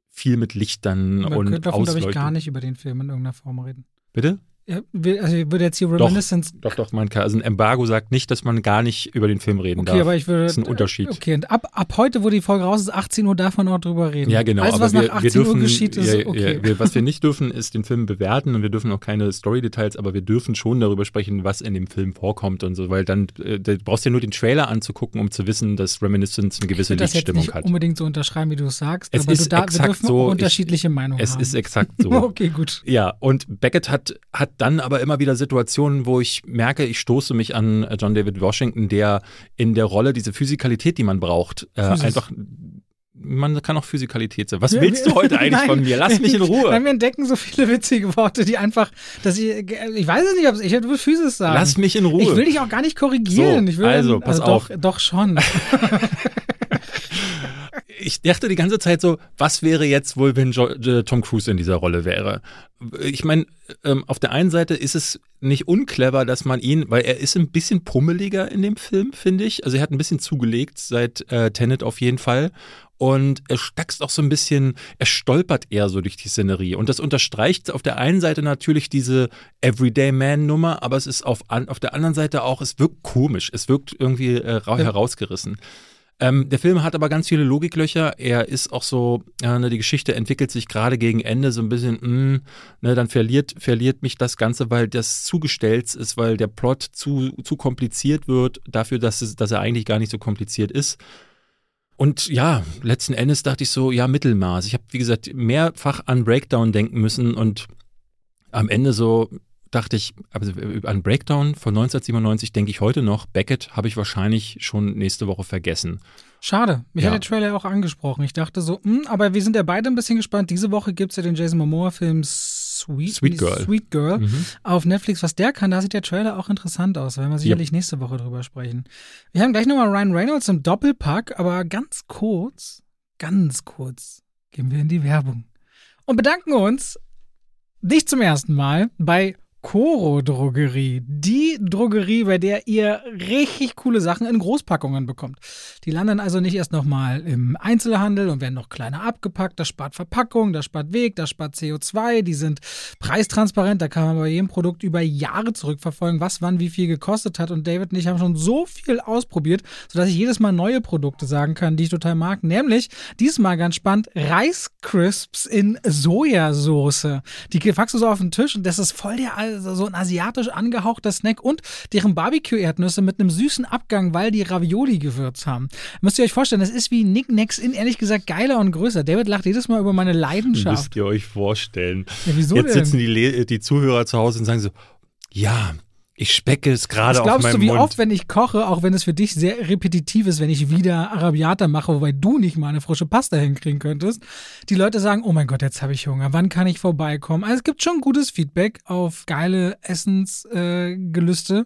viel mit Lichtern Man und könnte davon, glaube ich, gar nicht über den Film in irgendeiner Form reden. Bitte? Ja, also ich würde jetzt hier Reminiscence. Doch, doch, man kann. Also ein Embargo sagt nicht, dass man gar nicht über den Film reden Okay, darf. aber ich würde. Das ist ein Unterschied. Okay, und ab, ab heute, wo die Folge raus ist, 18 Uhr, darf man auch drüber reden. Ja, genau. Alles, aber was wir, nach 18 wir dürfen, Uhr geschieht, ist ja, okay. ja, wir, was wir nicht dürfen, ist den Film bewerten und wir dürfen auch keine Story-Details, aber wir dürfen schon darüber sprechen, was in dem Film vorkommt und so, weil dann äh, du brauchst ja nur den Trailer anzugucken, um zu wissen, dass Reminiscence eine ich gewisse würde das jetzt Lichtstimmung nicht hat. unbedingt so unterschreiben, wie du es sagst, Es aber ist du da, wir dürfen so. Ich- unterschiedliche Meinungen Es haben. ist exakt so. <laughs> okay, gut. Ja, und Beckett hat, hat dann aber immer wieder Situationen, wo ich merke, ich stoße mich an äh, John David Washington, der in der Rolle diese Physikalität, die man braucht, äh, einfach. Man kann auch Physikalität sein. Was Wir- willst du heute eigentlich Nein. von mir? Lass mich in <laughs> Ruhe. Nein, wir entdecken so viele witzige Worte, die einfach, dass ich, ich weiß es nicht, ob ich würde Physis sagen. Lass mich in Ruhe. Ich will dich auch gar nicht korrigieren. So, ich will also, pass doch, auf. Doch schon. <laughs> ich dachte die ganze Zeit so, was wäre jetzt wohl, wenn jo äh, Tom Cruise in dieser Rolle wäre? Ich meine, ähm, auf der einen Seite ist es nicht unclever, dass man ihn, weil er ist ein bisschen pummeliger in dem Film, finde ich. Also er hat ein bisschen zugelegt seit äh, Tenet auf jeden Fall. Und er stackst auch so ein bisschen, er stolpert eher so durch die Szenerie. Und das unterstreicht auf der einen Seite natürlich diese Everyday Man-Nummer, aber es ist auf, an, auf der anderen Seite auch, es wirkt komisch, es wirkt irgendwie äh, ra- Ja. Ähm, der Film hat aber ganz viele Logiklöcher. Er ist auch so, äh, ne, die Geschichte entwickelt sich gerade gegen Ende so ein bisschen, mh, ne, dann verliert, verliert mich das Ganze, weil das zugestellt ist, weil der Plot zu, zu kompliziert wird, dafür, dass, es, dass er eigentlich gar nicht so kompliziert ist. Und ja, letzten Endes dachte ich so, ja, Mittelmaß. Ich habe, wie gesagt, mehrfach an Breakdown denken müssen und am Ende so dachte ich, also an Breakdown von 1997 denke ich heute noch. Beckett habe ich wahrscheinlich schon nächste Woche vergessen. Schade. Mich Ja. hat der Trailer auch angesprochen. Ich dachte so, hm, aber wir sind ja beide ein bisschen gespannt. Diese Woche gibt es ja den Jason Momoa-Film Sweet, Sweet Girl. Sweet Girl Mhm. auf Netflix. Was der kann, da sieht der Trailer auch interessant aus. Da werden wir sicherlich nächste Woche drüber sprechen. Wir haben gleich nochmal Ryan Reynolds im Doppelpack, aber ganz kurz, ganz kurz gehen wir in die Werbung und bedanken uns nicht zum ersten Mal bei Coro Drogerie, die Drogerie, bei der ihr richtig coole Sachen in Großpackungen bekommt. Die landen also nicht erst nochmal im Einzelhandel und werden noch kleiner abgepackt. Das spart Verpackung, das spart Weg, das spart CO2. Die sind preistransparent. Da kann man bei jedem Produkt über Jahre zurückverfolgen, was wann wie viel gekostet hat. Und David und ich haben schon so viel ausprobiert, sodass ich jedes Mal neue Produkte sagen kann, die ich total mag. Nämlich diesmal ganz spannend Reiscrisps in Sojasauce. Die packst du so auf den Tisch und das ist voll der so ein asiatisch angehauchter Snack und deren Barbecue-Erdnüsse mit einem süßen Abgang, weil die Ravioli-Gewürz haben. Müsst ihr euch vorstellen, das ist wie Nicknacks in ehrlich gesagt geiler und größer. David lacht jedes Mal über meine Leidenschaft. Müsst ihr euch vorstellen. Ja, wieso Jetzt denn? sitzen die, Le die Zuhörer zu Hause und sagen so, ja, ich specke es gerade auf glaubst meinem du, wie Mund. oft, wenn ich koche, auch wenn es für dich sehr repetitiv ist, wenn ich wieder Arabiata mache, wobei du nicht mal eine frische Pasta hinkriegen könntest, die Leute sagen, oh mein Gott, jetzt habe ich Hunger, wann kann ich vorbeikommen? Also es gibt schon gutes Feedback auf geile Essensgelüste.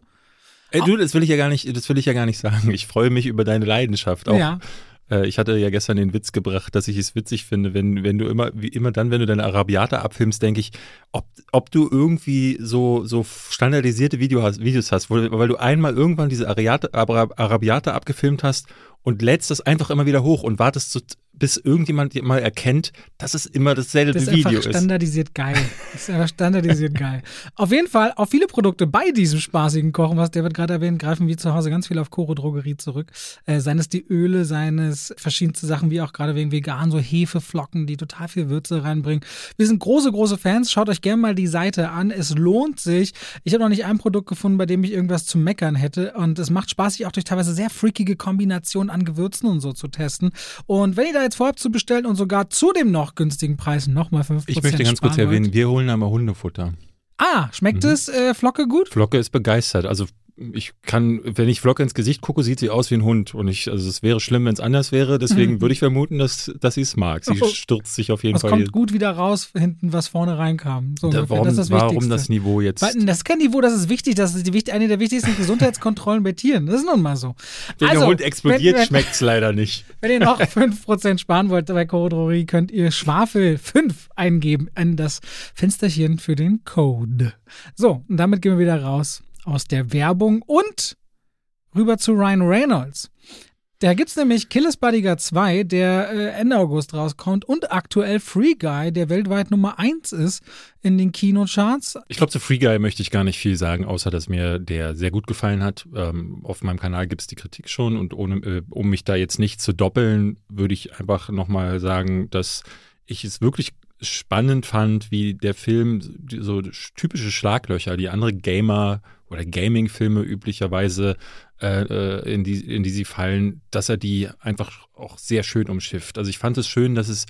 Äh. Ey, du, das will ich ja gar nicht, das will ich ja gar nicht sagen. Ich freue mich über deine Leidenschaft. Auch, ja, ich hatte ja gestern den Witz gebracht, dass ich es witzig finde, wenn, wenn du immer, wie immer dann, wenn du deine Arabiata abfilmst, denke ich, ob, ob du irgendwie so, so standardisierte Video hast, Videos hast, wo, weil du einmal irgendwann diese Ariate, Arab- Arabiata abgefilmt hast und lädst das einfach immer wieder hoch und wartest so, bis irgendjemand mal erkennt, dass es immer dasselbe das ist Video einfach ist. standardisiert geil. Das ist einfach standardisiert geil. Auf jeden Fall, auf viele Produkte bei diesem spaßigen Kochen, was David gerade erwähnt, greifen wir zu Hause ganz viel auf Koro Drogerie zurück. Äh, seien es die Öle, seien es verschiedenste Sachen, wie auch gerade wegen vegan, so Hefeflocken, die total viel Würze reinbringen. Wir sind große, große Fans. Schaut euch gerne mal die Seite an. Es lohnt sich. Ich habe noch nicht ein Produkt gefunden, bei dem ich irgendwas zu meckern hätte. Und es macht Spaß, sich auch durch teilweise sehr freakige Kombinationen an Gewürzen und so zu testen. Und wenn ihr da jetzt vorhabt zu bestellen und sogar zu dem noch günstigen Preis nochmal 5% Ich möchte ganz kurz sparen wollt. erwähnen, wir holen einmal Hundefutter. Ah, schmeckt Mhm. es äh, Flocke gut? Flocke ist begeistert. Also ich kann, wenn ich Vlog ins Gesicht gucke, sieht sie aus wie ein Hund. Und ich, also es wäre schlimm, wenn es anders wäre. Deswegen mhm. würde ich vermuten, dass, dass sie es mag. Sie oh. stürzt sich auf jeden was Fall. Es kommt gut wieder raus, hinten, was vorne reinkam. So da, warum, das, das warum das Niveau jetzt? Das ist kein Niveau, das ist wichtig. Das ist die, eine der wichtigsten Gesundheitskontrollen bei Tieren. Das ist nun mal so. Wenn also, der Hund explodiert, schmeckt es leider nicht. <laughs> Wenn ihr noch 5% sparen wollt bei Codrory, könnt ihr Schwafel 5 eingeben in das Fensterchen für den Code. So, und damit gehen wir wieder raus aus der Werbung und rüber zu Ryan Reynolds. Da gibt es nämlich Killis Bodyguard 2, der äh, Ende August rauskommt und aktuell Free Guy, der weltweit Nummer 1 ist in den Kinocharts. Ich glaube, zu Free Guy möchte ich gar nicht viel sagen, außer dass mir der sehr gut gefallen hat. Ähm, auf meinem Kanal gibt es die Kritik schon und ohne, äh, um mich da jetzt nicht zu doppeln, würde ich einfach nochmal sagen, dass ich es wirklich spannend fand, wie der Film so typische Schlaglöcher, die andere Gamer oder Gaming-Filme üblicherweise äh, äh, in, die, in die sie fallen, dass er die einfach auch sehr schön umschifft. Also ich fand es schön, dass es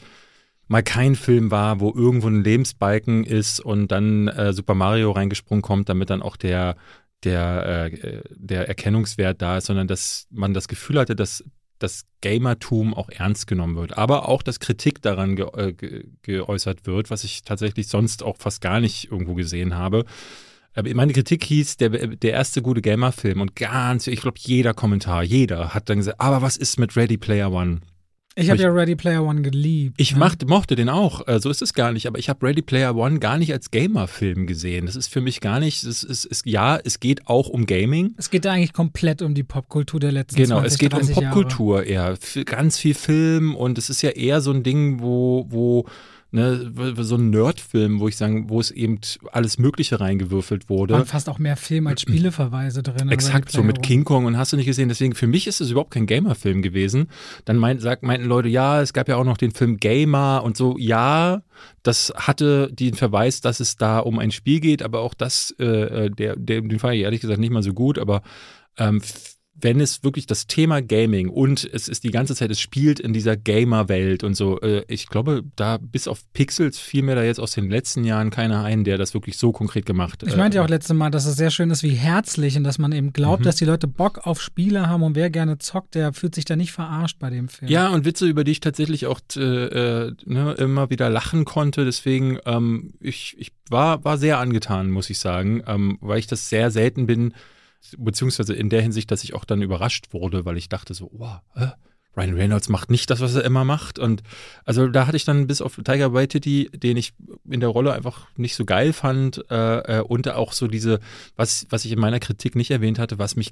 mal kein Film war, wo irgendwo ein Lebensbalken ist und dann äh, Super Mario reingesprungen kommt, damit dann auch der der, äh, der Erkennungswert da ist, sondern dass man das Gefühl hatte, dass das Gamertum auch ernst genommen wird, aber auch, dass Kritik daran ge äh, ge geäußert wird, was ich tatsächlich sonst auch fast gar nicht irgendwo gesehen habe. Meine Kritik hieß, der, der erste gute Gamer-Film und ganz, ich glaube, jeder Kommentar, jeder hat dann gesagt, aber was ist mit Ready Player One? Ich habe ja Ready Player One geliebt. Ich ne? machte, mochte den auch, äh, so ist es gar nicht, aber ich habe Ready Player One gar nicht als Gamer-Film gesehen. Das ist für mich gar nicht, es ist, es, ja, es geht auch um Gaming. Es geht eigentlich komplett um die Popkultur der letzten Genau, 20, es geht um Popkultur eher. Ganz viel Film und es ist ja eher so ein Ding, wo, wo ne, so ein Nerdfilm, wo ich sagen, wo es eben alles Mögliche reingewürfelt wurde. Waren fast auch mehr Film als Spieleverweise drin. Exakt, so mit King Kong und hast du nicht gesehen. Deswegen, für mich ist es überhaupt kein Gamer-Film gewesen. Dann meint, sagt, meinten Leute, ja, es gab ja auch noch den Film Gamer und so, ja, das hatte den Verweis, dass es da um ein Spiel geht, aber auch das, äh, äh der, der, den fand ich ehrlich gesagt nicht mal so gut, aber ähm, wenn es wirklich das Thema Gaming und es ist die ganze Zeit, es spielt in dieser Gamer-Welt und so, äh, ich glaube, da bis auf Pixels fiel mir da jetzt aus den letzten Jahren keiner ein, der das wirklich so konkret gemacht hat. Ich meinte ja auch letztes Mal, dass es sehr schön ist, wie herzlich und dass man eben glaubt, mhm. dass die Leute Bock auf Spiele haben und wer gerne zockt, der fühlt sich da nicht verarscht bei dem Film. Ja, und Witze, über die ich tatsächlich auch äh, äh, ne, immer wieder lachen konnte, deswegen, ähm, ich, ich war, war sehr angetan, muss ich sagen, ähm, weil ich das sehr selten bin, beziehungsweise in der Hinsicht, dass ich auch dann überrascht wurde, weil ich dachte so, oh, äh, Ryan Reynolds macht nicht das, was er immer macht. Und also da hatte ich dann bis auf Tiger Waititi, den ich in der Rolle einfach nicht so geil fand, äh, äh, und auch so diese, was, was ich in meiner Kritik nicht erwähnt hatte, was mich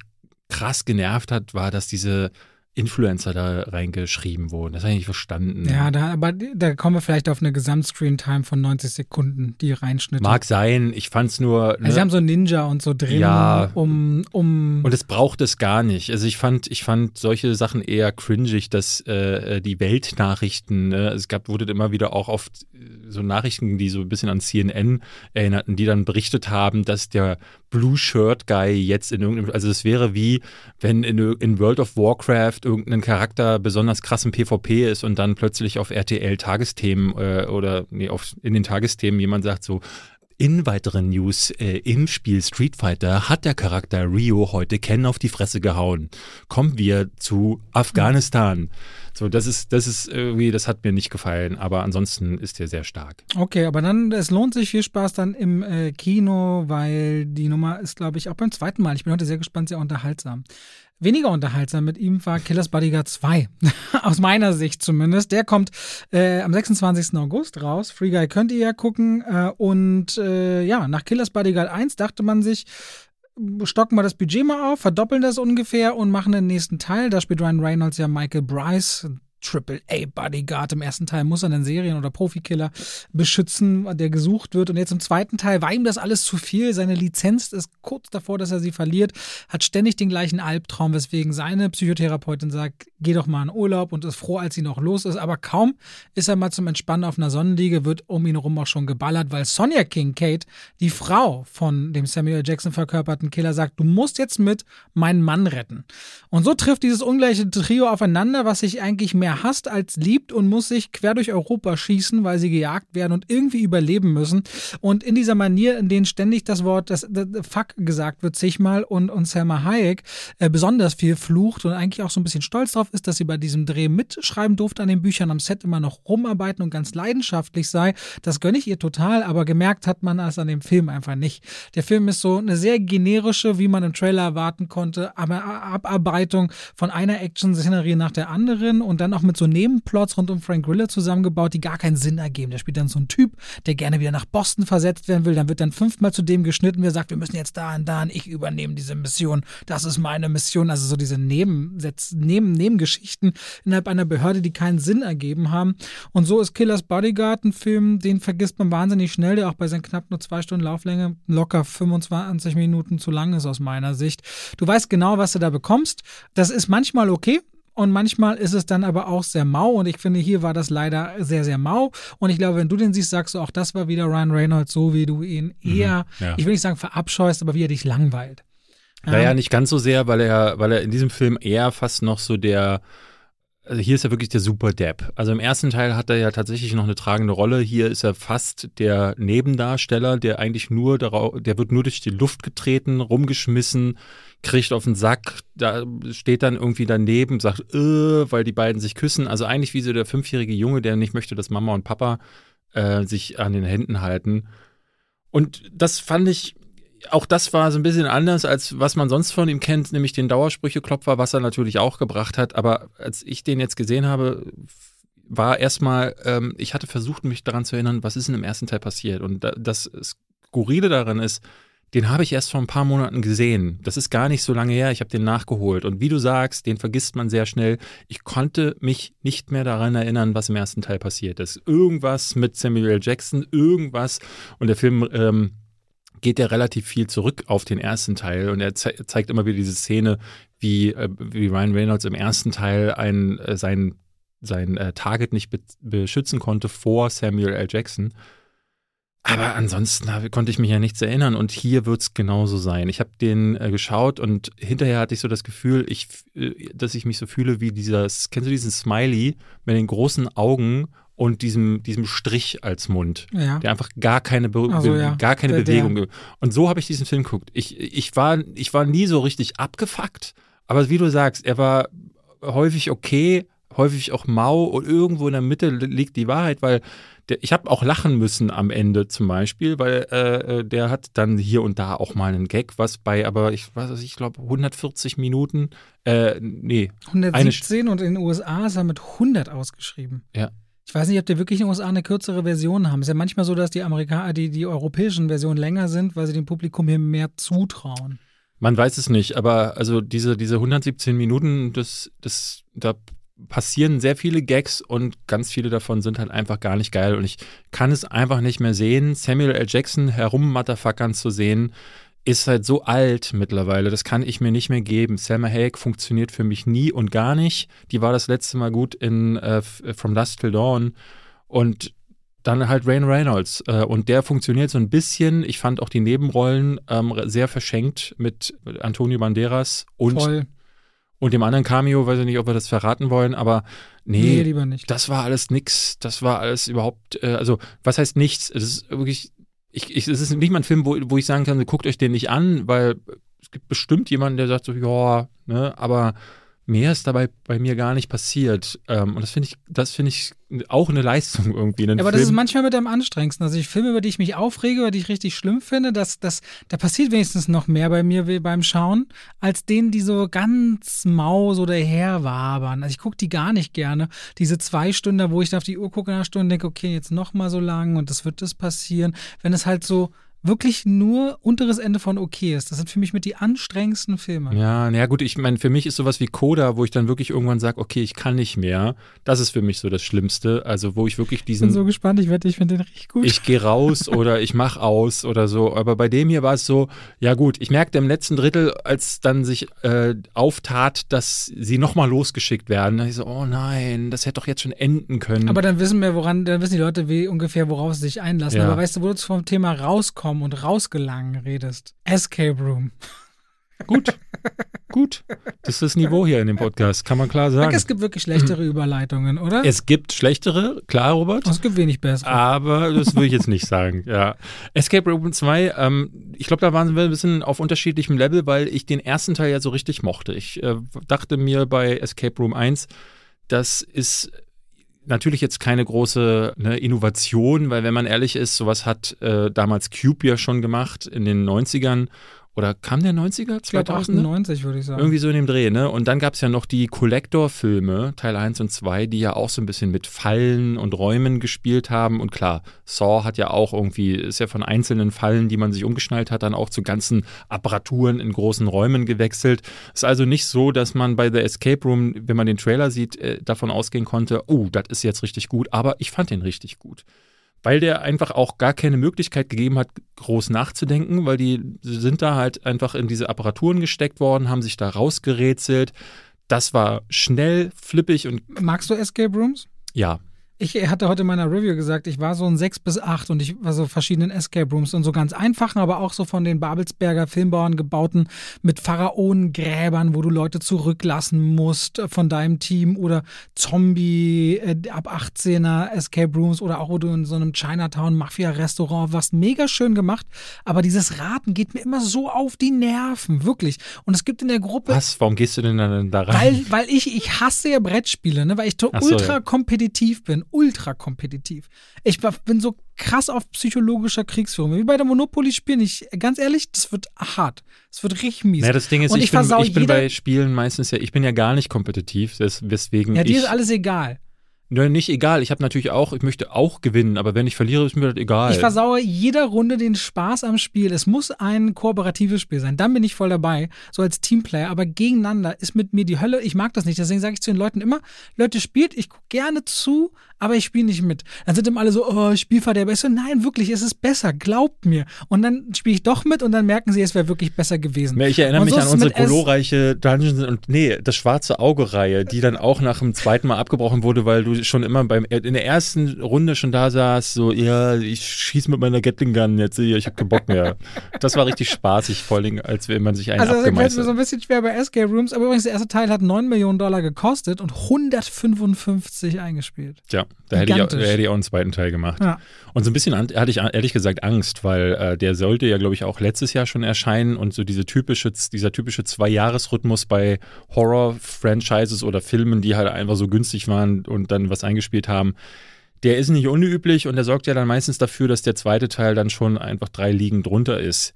krass genervt hat, war, dass diese Influencer da reingeschrieben wurden. Das habe ich nicht verstanden. Ja, da, aber da kommen wir vielleicht auf eine Gesamtscreen-Time von 90 Sekunden, die reinschnitt. Mag sein, ich fand es nur. Ne? Also sie haben so Ninja und so drin, ja, um, um. Und es braucht es gar nicht. Also ich fand, ich fand solche Sachen eher cringig, dass äh, die Weltnachrichten, ne? es gab, wurde immer wieder auch oft so Nachrichten, die so ein bisschen an CNN erinnerten, die dann berichtet haben, dass der Blue Shirt Guy jetzt in irgendeinem, also es wäre wie, wenn in, in World of Warcraft irgendein Charakter besonders krass im PvP ist und dann plötzlich auf RTL Tagesthemen äh, oder nee, auf, in den Tagesthemen jemand sagt so, in weiteren News äh, im Spiel Street Fighter hat der Charakter Rio heute Ken auf die Fresse gehauen. Kommen wir zu Afghanistan. So, das ist, das ist irgendwie, das hat mir nicht gefallen, aber ansonsten ist der sehr stark. Okay, aber dann, es lohnt sich viel Spaß dann im äh, Kino, weil die Nummer ist, glaube ich, auch beim zweiten Mal. Ich bin heute sehr gespannt, sehr unterhaltsam. Weniger unterhaltsam mit ihm war Killers Bodyguard 2. <laughs> Aus meiner Sicht zumindest. Der kommt äh, am 26. August raus. Free Guy könnt ihr ja gucken. Äh, und äh, ja, nach Killers Bodyguard 1 dachte man sich, stocken wir das Budget mal auf, verdoppeln das ungefähr und machen den nächsten Teil. Da spielt Ryan Reynolds ja Michael Bryce, Triple A Bodyguard. Im ersten Teil muss er einen Serien- oder Profikiller beschützen, der gesucht wird. Und jetzt im zweiten Teil war ihm das alles zu viel. Seine Lizenz ist kurz davor, dass er sie verliert, hat ständig den gleichen Albtraum, weswegen seine Psychotherapeutin sagt, geh doch mal in Urlaub und ist froh, als sie noch los ist. Aber kaum ist er mal zum Entspannen auf einer Sonnenliege, wird um ihn herum auch schon geballert, weil Sonja King, Kate, die Frau von dem Samuel Jackson verkörperten Killer, sagt, du musst jetzt mit meinen Mann retten. Und so trifft dieses ungleiche Trio aufeinander, was sich eigentlich mehr mehr hasst als liebt und muss sich quer durch Europa schießen, weil sie gejagt werden und irgendwie überleben müssen. Und in dieser Manier, in denen ständig das Wort das, das, Fuck gesagt wird, zigmal und, und Selma Hayek äh, besonders viel flucht und eigentlich auch so ein bisschen stolz drauf ist, dass sie bei diesem Dreh mitschreiben durfte an den Büchern, am Set immer noch rumarbeiten und ganz leidenschaftlich sei. Das gönne ich ihr total, aber gemerkt hat man das an dem Film einfach nicht. Der Film ist so eine sehr generische, wie man im Trailer erwarten konnte, aber Abarbeitung von einer Action-Szenerie nach der anderen und dann auch mit so Nebenplots rund um Frank Griller zusammengebaut, die gar keinen Sinn ergeben. Der spielt dann so ein Typ, der gerne wieder nach Boston versetzt werden will. Dann wird dann fünfmal zu dem geschnitten, wer sagt, wir müssen jetzt da und da und ich übernehme diese Mission. Das ist meine Mission. Also so diese Neben Nebengeschichten innerhalb einer Behörde, die keinen Sinn ergeben haben. Und so ist Killers Bodyguard ein Film, den vergisst man wahnsinnig schnell, der auch bei seinen knapp nur zwei Stunden Lauflänge locker 25 Minuten zu lang ist aus meiner Sicht. Du weißt genau, was du da bekommst. Das ist manchmal okay. Und manchmal ist es dann aber auch sehr mau. Und ich finde, hier war das leider sehr, sehr mau. Und ich glaube, wenn du den siehst, sagst du auch, das war wieder Ryan Reynolds, so wie du ihn mhm. eher, mhm, ja. ich will nicht sagen verabscheust, aber wie er dich langweilt. Naja, nicht ganz so sehr, weil er, weil er in diesem Film eher fast noch so der, also hier ist er wirklich der Super Depp. Also im ersten Teil hat er ja tatsächlich noch eine tragende Rolle. Hier ist er fast der Nebendarsteller, der eigentlich nur darauf, der wird nur durch die Luft getreten, rumgeschmissen, kriegt auf den Sack, da steht dann irgendwie daneben, sagt, äh, weil die beiden sich küssen. Also eigentlich wie so der fünfjährige Junge, der nicht möchte, dass Mama und Papa äh, sich an den Händen halten. Und das fand ich auch das war so ein bisschen anders, als was man sonst von ihm kennt, nämlich den Dauersprücheklopfer, was er natürlich auch gebracht hat. Aber als ich den jetzt gesehen habe, war erstmal, ähm, ich hatte versucht, mich daran zu erinnern, was ist denn im ersten Teil passiert. Und das Skurrile daran ist, den habe ich erst vor ein paar Monaten gesehen. Das ist gar nicht so lange her. Ich habe den nachgeholt. Und wie du sagst, den vergisst man sehr schnell. Ich konnte mich nicht mehr daran erinnern, was im ersten Teil passiert ist. Irgendwas mit Samuel L. Jackson, irgendwas. Und der Film ähm, geht er relativ viel zurück auf den ersten Teil und er ze zeigt immer wieder diese Szene, wie, äh, wie Ryan Reynolds im ersten Teil ein, äh, sein, sein äh, Target nicht be beschützen konnte vor Samuel L. Jackson. Aber ansonsten hab, konnte ich mich ja nichts erinnern und hier wird es genauso sein. Ich habe den äh, geschaut und hinterher hatte ich so das Gefühl, ich, äh, dass ich mich so fühle wie dieser, kennst du diesen Smiley mit den großen Augen und diesem, diesem Strich als Mund, ja. der einfach gar keine, Be also, ja. gar keine der, Bewegung. Der. Und so habe ich diesen Film geguckt. Ich, ich, war, ich war nie so richtig abgefuckt, aber wie du sagst, er war häufig okay, häufig auch mau und irgendwo in der Mitte liegt die Wahrheit, weil der, ich habe auch lachen müssen am Ende zum Beispiel, weil äh, äh der hat dann hier und da auch mal einen Gag, was bei, aber ich weiß ich glaube 140 Minuten, äh, nee. 117 und in den USA ist er mit 100 ausgeschrieben. Ja. Ich weiß nicht, ob die wirklich in den USA eine kürzere Version haben. Es ist ja manchmal so, dass die Amerikaner, die, die europäischen Versionen länger sind, weil sie dem Publikum hier mehr zutrauen. Man weiß es nicht, aber also diese, diese 117 Minuten, das, das, da passieren sehr viele Gags und ganz viele davon sind halt einfach gar nicht geil und ich kann es einfach nicht mehr sehen, Samuel L. Jackson herummotherfuckern zu sehen, ist halt so alt mittlerweile, das kann ich mir nicht mehr geben. Selma Hayek funktioniert für mich nie und gar nicht. Die war das letzte Mal gut in äh, From Dust Till Dawn und dann halt Rain Reynolds äh, und der funktioniert so ein bisschen. Ich fand auch die Nebenrollen ähm, sehr verschenkt mit Antonio Banderas und Voll. Und dem anderen Cameo, weiß ich nicht, ob wir das verraten wollen, aber nee, nee lieber nicht. das war alles nix. Das war alles überhaupt, äh, also was heißt nichts? Es ist wirklich ich, ich, es ist nicht mal ein Film, wo, wo ich sagen kann, guckt euch den nicht an, weil es gibt bestimmt jemanden, der sagt so, ja, ne, aber mehr ist dabei bei mir gar nicht passiert. Ähm, und das finde ich, das finde ich auch eine Leistung irgendwie. Ja, aber Film. das ist manchmal mit am anstrengendsten. Also ich Filme, über die ich mich aufrege, über die ich richtig schlimm finde, das, das, da passiert wenigstens noch mehr bei mir beim Schauen, als denen, die so ganz mau so daherwabern. Also ich gucke die gar nicht gerne. Diese zwei Stunden, wo ich da auf die Uhr gucke nach Stunden denke, okay, jetzt noch mal so lang und das wird das passieren. Wenn es halt so wirklich nur unteres Ende von okay ist. Das sind für mich mit die anstrengendsten Filme. Ja, naja gut, ich meine, für mich ist sowas wie Coda, wo ich dann wirklich irgendwann sage, okay, ich kann nicht mehr. Das ist für mich so das Schlimmste. Also wo ich wirklich diesen. Ich bin so gespannt, ich wette, ich finde den richtig gut. Ich gehe raus <laughs> oder ich mache aus oder so. Aber bei dem hier war es so, ja gut, ich merkte im letzten Drittel, als dann sich äh, auftat, dass sie nochmal losgeschickt werden, da ich so, oh nein, das hätte doch jetzt schon enden können. Aber dann wissen wir, woran, dann wissen die Leute wie ungefähr, worauf sie sich einlassen. Ja. Aber weißt du, wo du vom Thema rauskommen und rausgelangen redest? Escape Room. <laughs> Gut. Gut. Das ist das Niveau hier in dem Podcast, kann man klar sagen. Es gibt wirklich schlechtere <clears throat> Überleitungen, oder? Es gibt schlechtere, klar, Robert. Es gibt wenig bessere. Aber das würde ich jetzt nicht sagen, ja. Escape Room 2, ähm, ich glaube, da waren wir ein bisschen auf unterschiedlichem Level, weil ich den ersten Teil ja so richtig mochte. Ich äh, dachte mir bei Escape Room 1, das ist natürlich jetzt keine große ne, Innovation, weil wenn man ehrlich ist, sowas hat äh, damals Cube ja schon gemacht in den 90ern oder kam der 90er? 2000? 90 würde ich sagen. Irgendwie so in dem Dreh, ne? Und dann gab es ja noch die Collector-Filme, Teil 1 und 2, die ja auch so ein bisschen mit Fallen und Räumen gespielt haben. Und klar, Saw hat ja auch irgendwie, ist ja von einzelnen Fallen, die man sich umgeschnallt hat, dann auch zu ganzen Apparaturen in großen Räumen gewechselt. Ist also nicht so, dass man bei The Escape Room, wenn man den Trailer sieht, äh, davon ausgehen konnte, oh, das ist jetzt richtig gut. Aber ich fand den richtig gut weil der einfach auch gar keine Möglichkeit gegeben hat, groß nachzudenken, weil die sind da halt einfach in diese Apparaturen gesteckt worden, haben sich da rausgerätselt. Das war schnell, flippig und. Magst du Escape Rooms? Ja. Ich hatte heute in meiner Review gesagt, ich war so ein 6 bis 8 und ich war so verschiedenen Escape Rooms und so ganz einfachen, aber auch so von den Babelsberger Filmbauern gebauten mit Pharaonengräbern, wo du Leute zurücklassen musst von deinem Team oder Zombie äh, ab 18er Escape Rooms oder auch wo du in so einem Chinatown Mafia Restaurant warst. Mega schön gemacht, aber dieses Raten geht mir immer so auf die Nerven, wirklich. Und es gibt in der Gruppe. Was? Warum gehst du denn dann da rein? Weil, weil ich, ich hasse ja Brettspiele, ne? weil ich so, ultra ja. kompetitiv bin ultra kompetitiv. Ich bin so krass auf psychologischer Kriegsführung. Wie bei der Monopoly spielen. Ich, ganz ehrlich, das wird hart. Das wird richtig mies. Ja, das Ding ist, Und ich, ich, bin, ich bin bei Spielen meistens ja, ich bin ja gar nicht kompetitiv, weswegen Ja, dir ist alles egal. Nö, nicht egal. Ich habe natürlich auch, ich möchte auch gewinnen, aber wenn ich verliere, ist mir das egal. Ich versaue jeder Runde den Spaß am Spiel. Es muss ein kooperatives Spiel sein. Dann bin ich voll dabei, so als Teamplayer. Aber gegeneinander ist mit mir die Hölle. Ich mag das nicht. Deswegen sage ich zu den Leuten immer: Leute, spielt, ich gucke gerne zu, aber ich spiele nicht mit. Dann sind immer alle so: Oh, Spielverderber. Ich so: Nein, wirklich, es ist besser. Glaubt mir. Und dann spiele ich doch mit und dann merken sie, es wäre wirklich besser gewesen. Ich erinnere mich an unsere glorreiche Dungeons und nee, das schwarze Auge-Reihe, die dann auch nach dem zweiten Mal abgebrochen wurde, weil du schon immer beim in der ersten Runde schon da saß, so, ja, ich schieße mit meiner Gatling Gun jetzt, ich habe keinen Bock mehr. das war richtig spaßig, vor allem, als wenn man sich einen Also das mir so ein bisschen schwer bei Escape Rooms, aber übrigens, der erste Teil hat 9 Millionen Dollar gekostet und 155 eingespielt. Ja, da hätte, ich auch, da hätte ich auch einen zweiten Teil gemacht. Ja. Und so ein bisschen hatte ich ehrlich gesagt Angst, weil äh, der sollte ja, glaube ich, auch letztes Jahr schon erscheinen und so diese typische, dieser typische Zwei-Jahres-Rhythmus bei Horror-Franchises oder Filmen, die halt einfach so günstig waren und dann was eingespielt haben, der ist nicht unüblich und der sorgt ja dann meistens dafür, dass der zweite Teil dann schon einfach drei Ligen drunter ist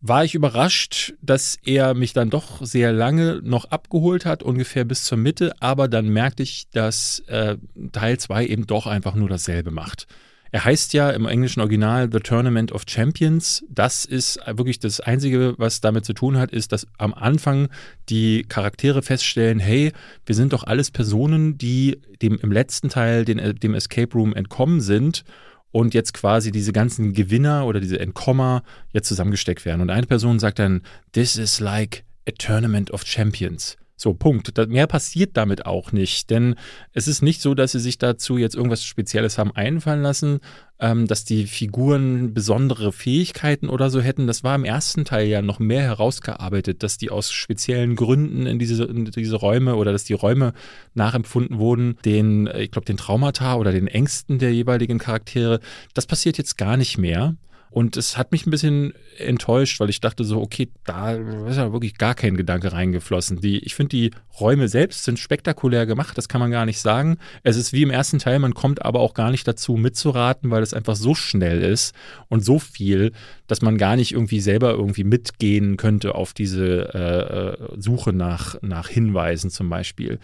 war ich überrascht, dass er mich dann doch sehr lange noch abgeholt hat, ungefähr bis zur Mitte, aber dann merkte ich, dass äh, Teil 2 eben doch einfach nur dasselbe macht. Er heißt ja im englischen Original The Tournament of Champions. Das ist wirklich das Einzige, was damit zu tun hat, ist, dass am Anfang die Charaktere feststellen, hey, wir sind doch alles Personen, die dem im letzten Teil den, dem Escape Room entkommen sind und jetzt quasi diese ganzen Gewinner oder diese Entkommer jetzt zusammengesteckt werden. Und eine Person sagt dann, this is like a tournament of champions. So, Punkt. Mehr passiert damit auch nicht, denn es ist nicht so, dass sie sich dazu jetzt irgendwas Spezielles haben einfallen lassen, ähm, dass die Figuren besondere Fähigkeiten oder so hätten. Das war im ersten Teil ja noch mehr herausgearbeitet, dass die aus speziellen Gründen in diese, in diese Räume oder dass die Räume nachempfunden wurden, den, äh, ich glaube, den Traumata oder den Ängsten der jeweiligen Charaktere. Das passiert jetzt gar nicht mehr. Und es hat mich ein bisschen enttäuscht, weil ich dachte so, okay, da ist ja wirklich gar kein Gedanke reingeflossen. Die, ich finde, die Räume selbst sind spektakulär gemacht, das kann man gar nicht sagen. Es ist wie im ersten Teil, man kommt aber auch gar nicht dazu mitzuraten, weil es einfach so schnell ist und so viel, dass man gar nicht irgendwie selber irgendwie mitgehen könnte auf diese äh, äh Suche nach, nach Hinweisen zum Beispiel.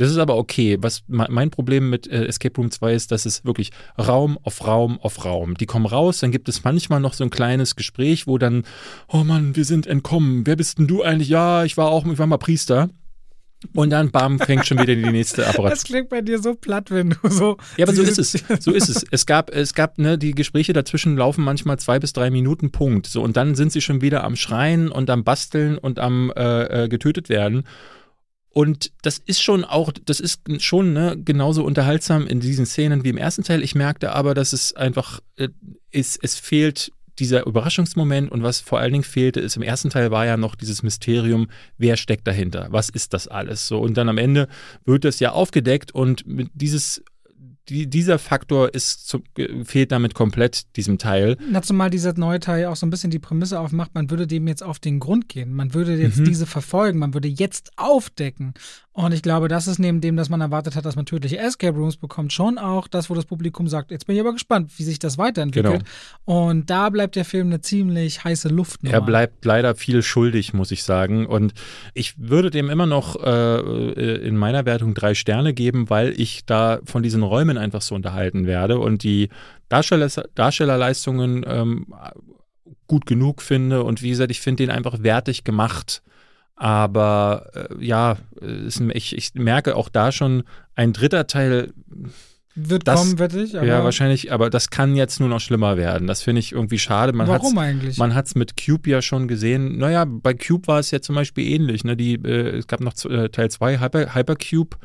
Das ist aber okay. Was mein Problem mit äh, Escape Room 2 ist, dass es wirklich Raum auf Raum auf Raum. Die kommen raus, dann gibt es manchmal noch so ein kleines Gespräch, wo dann, oh Mann, wir sind entkommen. Wer bist denn du eigentlich? Ja, ich war auch, ich war mal Priester. Und dann, bam, fängt schon wieder die nächste <laughs> Apparat. Das klingt bei dir so platt, wenn du so. Ja, aber so ist es. So ist es. <laughs> Es gab, es gab, ne, die Gespräche dazwischen laufen manchmal zwei bis drei Minuten, Punkt. So, und dann sind sie schon wieder am Schreien und am Basteln und am äh, äh, getötet werden. Und das ist schon auch, das ist schon ne, genauso unterhaltsam in diesen Szenen wie im ersten Teil. Ich merkte aber, dass es einfach äh, ist, es fehlt dieser Überraschungsmoment. Und was vor allen Dingen fehlte, ist im ersten Teil war ja noch dieses Mysterium, wer steckt dahinter, was ist das alles? So und dann am Ende wird das ja aufgedeckt und dieses die, dieser Faktor ist zu, fehlt damit komplett diesem Teil. Na, zumal dieser neue Teil auch so ein bisschen die Prämisse aufmacht, man würde dem jetzt auf den Grund gehen. Man würde jetzt mhm. diese verfolgen, man würde jetzt aufdecken. Und ich glaube, das ist neben dem, dass man erwartet hat, dass man tödliche Escape Rooms bekommt, schon auch das, wo das Publikum sagt, jetzt bin ich aber gespannt, wie sich das weiterentwickelt. Genau. Und da bleibt der Film eine ziemlich heiße Luft. Er bleibt leider viel schuldig, muss ich sagen. Und ich würde dem immer noch äh, in meiner Wertung drei Sterne geben, weil ich da von diesen Räumen einfach so unterhalten werde und die Darsteller, Darstellerleistungen ähm, gut genug finde. Und wie gesagt, ich finde den einfach wertig gemacht. Aber äh, ja, ist, ich, ich merke auch da schon, ein dritter Teil wird das, kommen, wette ich. ja, wahrscheinlich, aber das kann jetzt nur noch schlimmer werden. Das finde ich irgendwie schade. Man Warum eigentlich? Man hat es mit Cube ja schon gesehen. Naja, bei Cube war es ja zum Beispiel ähnlich. Ne? Die, äh, es gab noch äh, Teil 2, Hyper, Hypercube.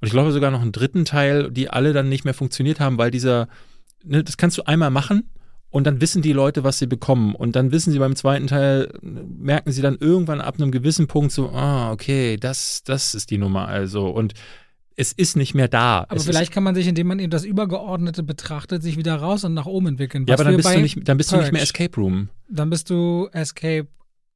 Und ich glaube sogar noch einen dritten Teil, die alle dann nicht mehr funktioniert haben, weil dieser, ne, das kannst du einmal machen und dann wissen die Leute, was sie bekommen. Und dann wissen sie beim zweiten Teil, merken sie dann irgendwann ab einem gewissen Punkt so, ah, okay, das, das ist die Nummer also. Und es ist nicht mehr da. Aber es vielleicht kann man sich, indem man eben das Übergeordnete betrachtet, sich wieder raus und nach oben entwickeln. Ja, aber dann bist, du nicht, dann bist du nicht mehr Escape Room. Dann bist du Escape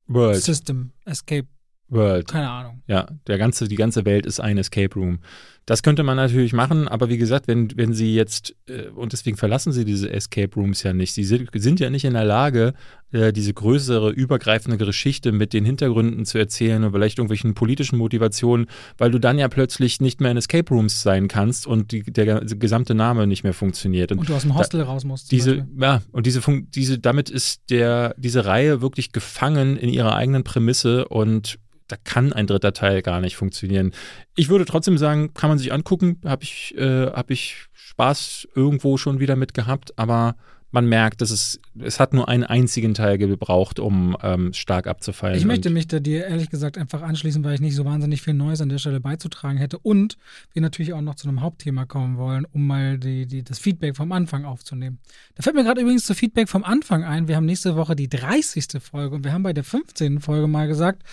World. System. Escape World. Keine Ahnung. Ja, der ganze, die ganze Welt ist ein Escape Room. Das könnte man natürlich machen, aber wie gesagt, wenn, wenn sie jetzt, äh, und deswegen verlassen sie diese Escape Rooms ja nicht, sie sind, sind ja nicht in der Lage, äh, diese größere, übergreifende Geschichte mit den Hintergründen zu erzählen und vielleicht irgendwelchen politischen Motivationen, weil du dann ja plötzlich nicht mehr in Escape Rooms sein kannst und die, der gesamte Name nicht mehr funktioniert. Und, und du aus dem Hostel da, raus musst. Diese, ja, und diese, diese, damit ist der, diese Reihe wirklich gefangen in ihrer eigenen Prämisse und da kann ein dritter Teil gar nicht funktionieren. Ich würde trotzdem sagen, kann man sich angucken, habe ich, äh, hab ich Spaß irgendwo schon wieder mit gehabt, aber man merkt, dass es, es hat nur einen einzigen Teil gebraucht, um ähm, stark abzufallen. Ich möchte mich da dir ehrlich gesagt einfach anschließen, weil ich nicht so wahnsinnig viel Neues an der Stelle beizutragen hätte und wir natürlich auch noch zu einem Hauptthema kommen wollen, um mal die, die, das Feedback vom Anfang aufzunehmen. Da fällt mir gerade übrigens zu Feedback vom Anfang ein. Wir haben nächste Woche die 30. Folge und wir haben bei der 15. Folge mal gesagt,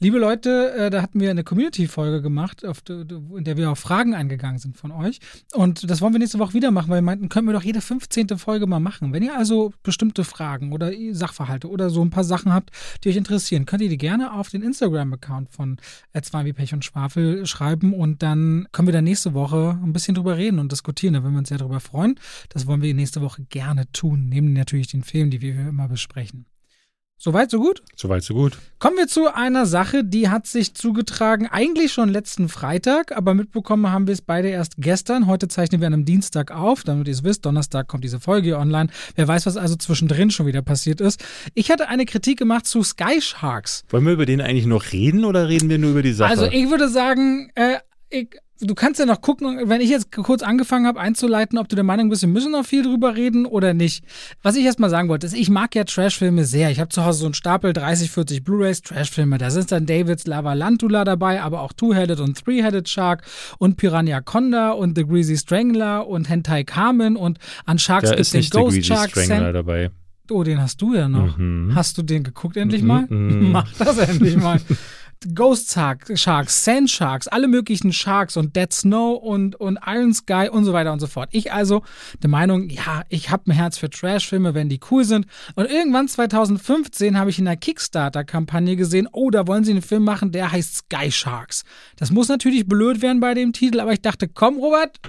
liebe Leute, äh, da hatten wir eine Community-Folge gemacht, auf, in der wir auf Fragen eingegangen sind von euch und das wollen wir nächste Woche wieder machen, weil wir meinten, können wir doch jede 15. Folge mal machen. Wenn ihr also bestimmte Fragen oder Sachverhalte oder so ein paar Sachen habt, die euch interessieren, könnt ihr die gerne auf den Instagram-Account von Zwei wie Pech und Schwafel schreiben und dann können wir da nächste Woche ein bisschen drüber reden und diskutieren. Da würden wir uns sehr darüber freuen. Das wollen wir nächste Woche gerne tun, neben natürlich den Film, die wir immer besprechen. Soweit, so gut? Soweit, so gut. Kommen wir zu einer Sache, die hat sich zugetragen, eigentlich schon letzten Freitag, aber mitbekommen haben wir es beide erst gestern. Heute zeichnen wir an einem Dienstag auf, damit ihr es wisst. Donnerstag kommt diese Folge hier online. Wer weiß, was also zwischendrin schon wieder passiert ist. Ich hatte eine Kritik gemacht zu Sky Sharks. Wollen wir über den eigentlich noch reden oder reden wir nur über die Sache? Also, ich würde sagen, äh, ich, du kannst ja noch gucken, wenn ich jetzt kurz angefangen habe einzuleiten, ob du der Meinung bist, wir müssen noch viel drüber reden oder nicht. Was ich erstmal sagen wollte, ist, ich mag ja Trashfilme sehr. Ich habe zu Hause so einen Stapel 30, 40 Blu-rays Trashfilme. Da sind dann Davids Lavalantula dabei, aber auch Two-Headed und Three-Headed Shark und Piranha Conda und The Greasy Strangler und Hentai Carmen und an Sharks gibt es den Ghost Shark. Strangler dabei. Oh, den hast du ja noch. Mhm. Hast du den geguckt endlich mhm, mal? Mhm. <laughs> Mach das endlich mal. <laughs> Ghost Sharks, Sand Sharks, alle möglichen Sharks und Dead Snow und, und Iron Sky und so weiter und so fort. Ich also der Meinung, ja, ich habe ein Herz für Trash-Filme, wenn die cool sind. Und irgendwann 2015 habe ich in der Kickstarter-Kampagne gesehen, oh, da wollen sie einen Film machen, der heißt Sky Sharks. Das muss natürlich blöd werden bei dem Titel, aber ich dachte, komm, Robert,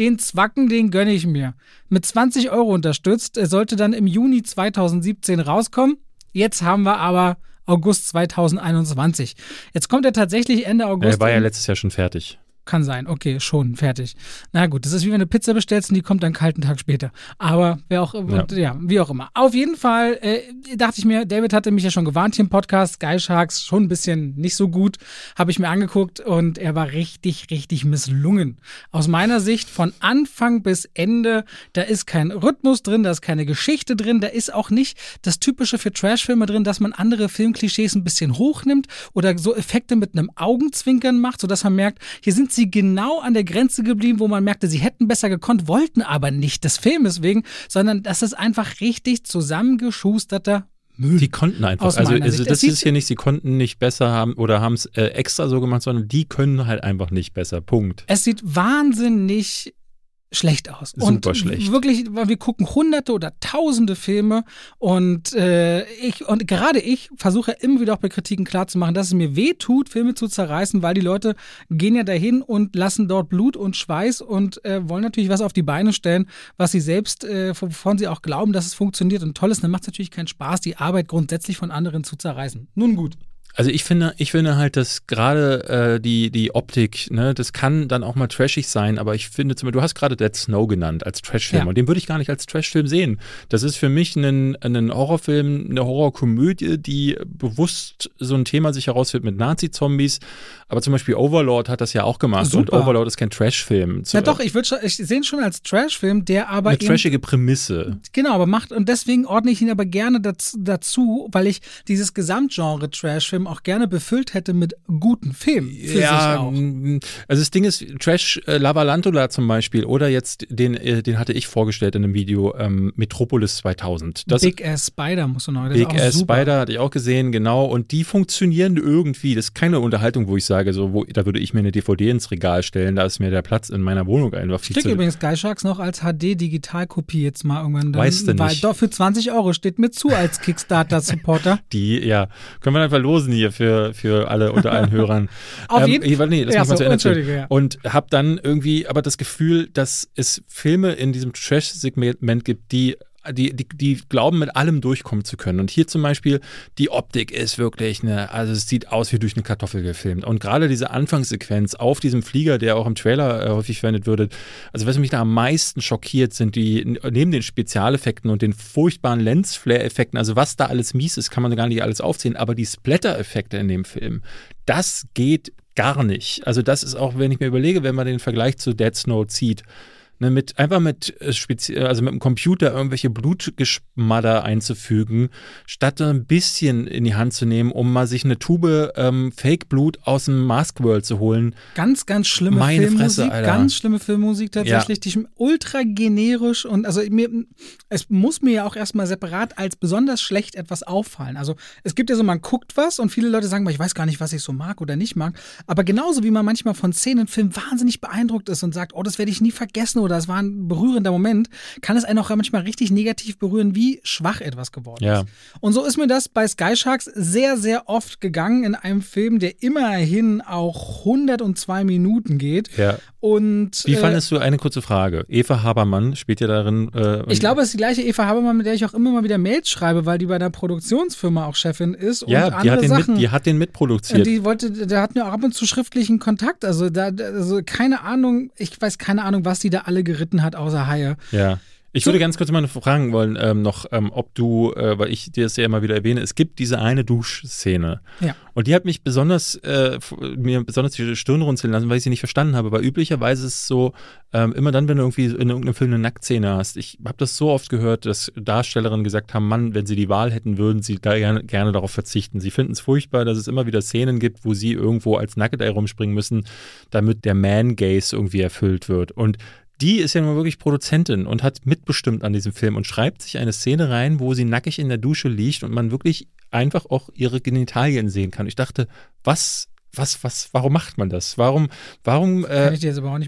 den Zwacken, den gönne ich mir. Mit 20 Euro unterstützt. Er sollte dann im Juni 2017 rauskommen. Jetzt haben wir aber August 2021. Jetzt kommt er tatsächlich Ende August. Er war ja letztes Jahr schon fertig. Kann sein, okay, schon, fertig. Na gut, das ist wie wenn du Pizza bestellst und die kommt dann einen kalten Tag später. Aber wer auch, ja. ja wie auch immer. Auf jeden Fall äh, dachte ich mir, David hatte mich ja schon gewarnt hier im Podcast, Sky Sharks schon ein bisschen nicht so gut, habe ich mir angeguckt und er war richtig, richtig misslungen. Aus meiner Sicht von Anfang bis Ende, da ist kein Rhythmus drin, da ist keine Geschichte drin, da ist auch nicht das Typische für Trashfilme drin, dass man andere Filmklischees ein bisschen hochnimmt oder so Effekte mit einem Augenzwinkern macht, sodass man merkt, hier sind sind sie genau an der Grenze geblieben, wo man merkte, sie hätten besser gekonnt, wollten aber nicht des Filmes wegen, sondern das ist einfach richtig zusammengeschusterter Müll. Die konnten einfach. Also, also das ist hier nicht, sie konnten nicht besser haben oder haben es äh, extra so gemacht, sondern die können halt einfach nicht besser. Punkt. Es sieht wahnsinnig schlecht aus. Super und schlecht. Wirklich, weil wir gucken hunderte oder tausende Filme und äh, ich und gerade ich versuche immer wieder auch bei Kritiken klarzumachen, dass es mir weh tut, Filme zu zerreißen, weil die Leute gehen ja dahin und lassen dort Blut und Schweiß und äh, wollen natürlich was auf die Beine stellen, was sie selbst, äh, wovon sie auch glauben, dass es funktioniert und toll ist. Dann macht es natürlich keinen Spaß, die Arbeit grundsätzlich von anderen zu zerreißen. Nun gut. Also ich finde, ich finde halt, dass gerade äh, die, die Optik, ne, das kann dann auch mal trashig sein, aber ich finde zum Beispiel, du hast gerade Dead Snow genannt als Trashfilm ja. und den würde ich gar nicht als Trashfilm sehen. Das ist für mich ein, ein Horrorfilm, eine Horrorkomödie, die bewusst so ein Thema sich herausführt mit Nazi-Zombies. Aber zum Beispiel Overlord hat das ja auch gemacht Super. und Overlord ist kein Trashfilm. Ja doch, ich, würde ich sehe ihn schon als Trashfilm, der aber Eine trashige Prämisse. Genau, aber macht, und deswegen ordne ich ihn aber gerne dazu, dazu weil ich dieses Gesamtgenre Trashfilm Film auch gerne befüllt hätte mit guten Filmen. Für ja, sich auch. also das Ding ist, Trash äh, Lavalantula zum Beispiel oder jetzt den, äh, den hatte ich vorgestellt in einem Video, ähm, Metropolis 2000. Das, Big Ass Spider musst du noch. Big Ass super. Spider hatte ich auch gesehen, genau. Und die funktionieren irgendwie. Das ist keine Unterhaltung, wo ich sage, so, wo, da würde ich mir eine DVD ins Regal stellen, da ist mir der Platz in meiner Wohnung einfach viel ich zu. übrigens Sky Sharks noch als HD-Digitalkopie jetzt mal irgendwann. Dann, weißt du nicht. Weil, doch, für 20 Euro steht mir zu als Kickstarter-Supporter. <laughs> die, ja, können wir dann verlosen Pausen hier für, für alle unter allen <laughs> Hörern. Auf ähm, jeden Fall. Nee, lass ja, mich mal so, zu Ende ja. Und habe dann irgendwie aber das Gefühl, dass es Filme in diesem Trash-Segment gibt, die die, die, die glauben, mit allem durchkommen zu können. Und hier zum Beispiel, die Optik ist wirklich eine, also es sieht aus wie durch eine Kartoffel gefilmt. Und gerade diese Anfangssequenz auf diesem Flieger, der auch im Trailer äh, häufig verwendet würde, also was mich da am meisten schockiert, sind die, neben den Spezialeffekten und den furchtbaren Lensflare-Effekten, also was da alles mies ist, kann man gar nicht alles aufzählen, aber die Splatter-Effekte in dem Film, das geht gar nicht. Also das ist auch, wenn ich mir überlege, wenn man den Vergleich zu Dead Snow zieht, ne, mit einfach mit äh, speziell, also mit dem Computer irgendwelche Blutgeschmadder einzufügen, statt ein bisschen in die Hand zu nehmen, um mal sich eine Tube ähm, Fake-Blut aus dem Mask World zu holen. Ganz, ganz schlimme Meine Filmmusik, Fresse, Alter. ganz schlimme Filmmusik tatsächlich, ja. die ultra generisch und also mir, es muss mir ja auch erstmal separat als besonders schlecht etwas auffallen. Also es gibt ja so, man guckt was und viele Leute sagen, ich weiß gar nicht, was ich so mag oder nicht mag, aber genauso wie man manchmal von Szenen im Film wahnsinnig beeindruckt ist und sagt, oh, das werde ich nie vergessen es war ein berührender Moment, kann es einen auch manchmal richtig negativ berühren, wie schwach etwas geworden ja. ist. Und so ist mir das bei Sky Sharks sehr, sehr oft gegangen in einem Film, der immerhin auch 102 Minuten geht. Ja. Und, Wie äh, fandest du eine kurze Frage? Eva Habermann spielt ja darin. Äh, ich glaube, es ist die gleiche Eva Habermann, mit der ich auch immer mal wieder Mails schreibe, weil die bei der Produktionsfirma auch Chefin ist. Ja, und die, hat den Sachen, mit, die hat den mitproduziert. Die wollte, der hat mir auch ab und zu schriftlichen Kontakt. Also, da, also keine Ahnung, ich weiß keine Ahnung, was die da alle geritten hat, außer Haie. Ja. Ich würde ganz kurz mal fragen wollen, ähm, noch, ähm, ob du, äh, weil ich dir das ja immer wieder erwähne, es gibt diese eine Duschszene. Ja. Und die hat mich besonders, äh, mir besonders die Stirn runzeln lassen, weil ich sie nicht verstanden habe. Weil üblicherweise ist es so, ähm, immer dann, wenn du irgendwie in irgendeinem Film eine Nacktszene hast, ich habe das so oft gehört, dass Darstellerinnen gesagt haben, Mann, wenn sie die Wahl hätten, würden sie da gerne, gerne darauf verzichten. Sie finden es furchtbar, dass es immer wieder Szenen gibt, wo sie irgendwo als Nackedei rumspringen müssen, damit der Man-Gaze irgendwie erfüllt wird. Und die ist ja nun wirklich Produzentin und hat mitbestimmt an diesem Film und schreibt sich eine Szene rein, wo sie nackig in der Dusche liegt und man wirklich einfach auch ihre Genitalien sehen kann. Ich dachte, was was, was, warum macht man das? Warum, warum, äh,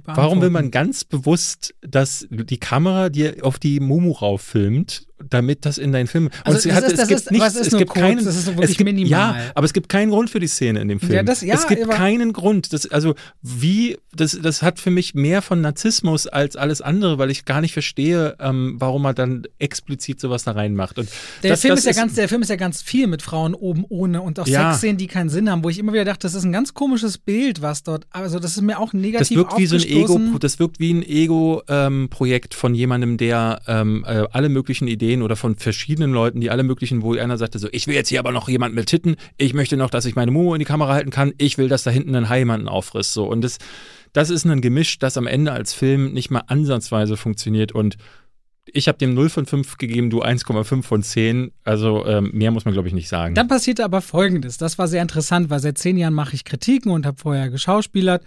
warum will man ganz bewusst, dass die Kamera dir auf die Mumu rauf filmt damit das in deinen Film. Also es, hat, ist, es gibt ist, nichts, es gibt kurz, keinen, das ist es gibt, minimal. Ja, aber es gibt keinen Grund für die Szene in dem Film. Ja, das, ja, es gibt keinen Grund. Das, also wie, das, das hat für mich mehr von Narzissmus als alles andere, weil ich gar nicht verstehe, ähm, warum man dann explizit sowas da reinmacht. Und der das, Film ist ja ganz, der Film ist ja ganz viel mit Frauen oben ohne und auch ja. Sexszenen, die keinen Sinn haben, wo ich immer wieder dachte, das ist ein ganz komisches Bild, was dort, also das ist mir auch negativ das wirkt wie so ein Ego, Das wirkt wie ein Ego-Projekt ähm, von jemandem, der ähm, äh, alle möglichen Ideen oder von verschiedenen Leuten, die alle möglichen, wo einer sagte so, ich will jetzt hier aber noch jemand mit Titten, ich möchte noch, dass ich meine Mumu in die Kamera halten kann, ich will, dass da hinten ein Hai jemanden auffrisst, so. Und das, das ist ein Gemisch, das am Ende als Film nicht mal ansatzweise funktioniert und Ich habe dem 0 von 5 gegeben, du 1,5 von 10. Also ähm, mehr muss man, glaube ich, nicht sagen. Dann passierte aber Folgendes. Das war sehr interessant, weil seit zehn Jahren mache ich Kritiken und habe vorher geschauspielert.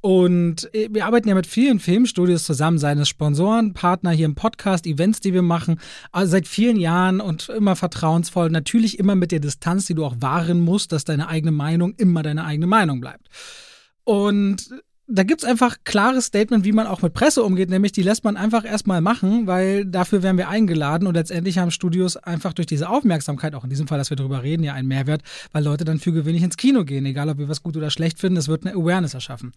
Und äh, wir arbeiten ja mit vielen Filmstudios zusammen, seines Sponsoren, Partner hier im Podcast, Events, die wir machen. Also seit vielen Jahren und immer vertrauensvoll. Natürlich immer mit der Distanz, die du auch wahren musst, dass deine eigene Meinung immer deine eigene Meinung bleibt. Und da gibt es einfach klares Statement, wie man auch mit Presse umgeht, nämlich die lässt man einfach erstmal machen, weil dafür werden wir eingeladen und letztendlich haben Studios einfach durch diese Aufmerksamkeit, auch in diesem Fall, dass wir darüber reden, ja einen Mehrwert, weil Leute dann für gewöhnlich ins Kino gehen, egal ob wir was gut oder schlecht finden, es wird eine Awareness erschaffen.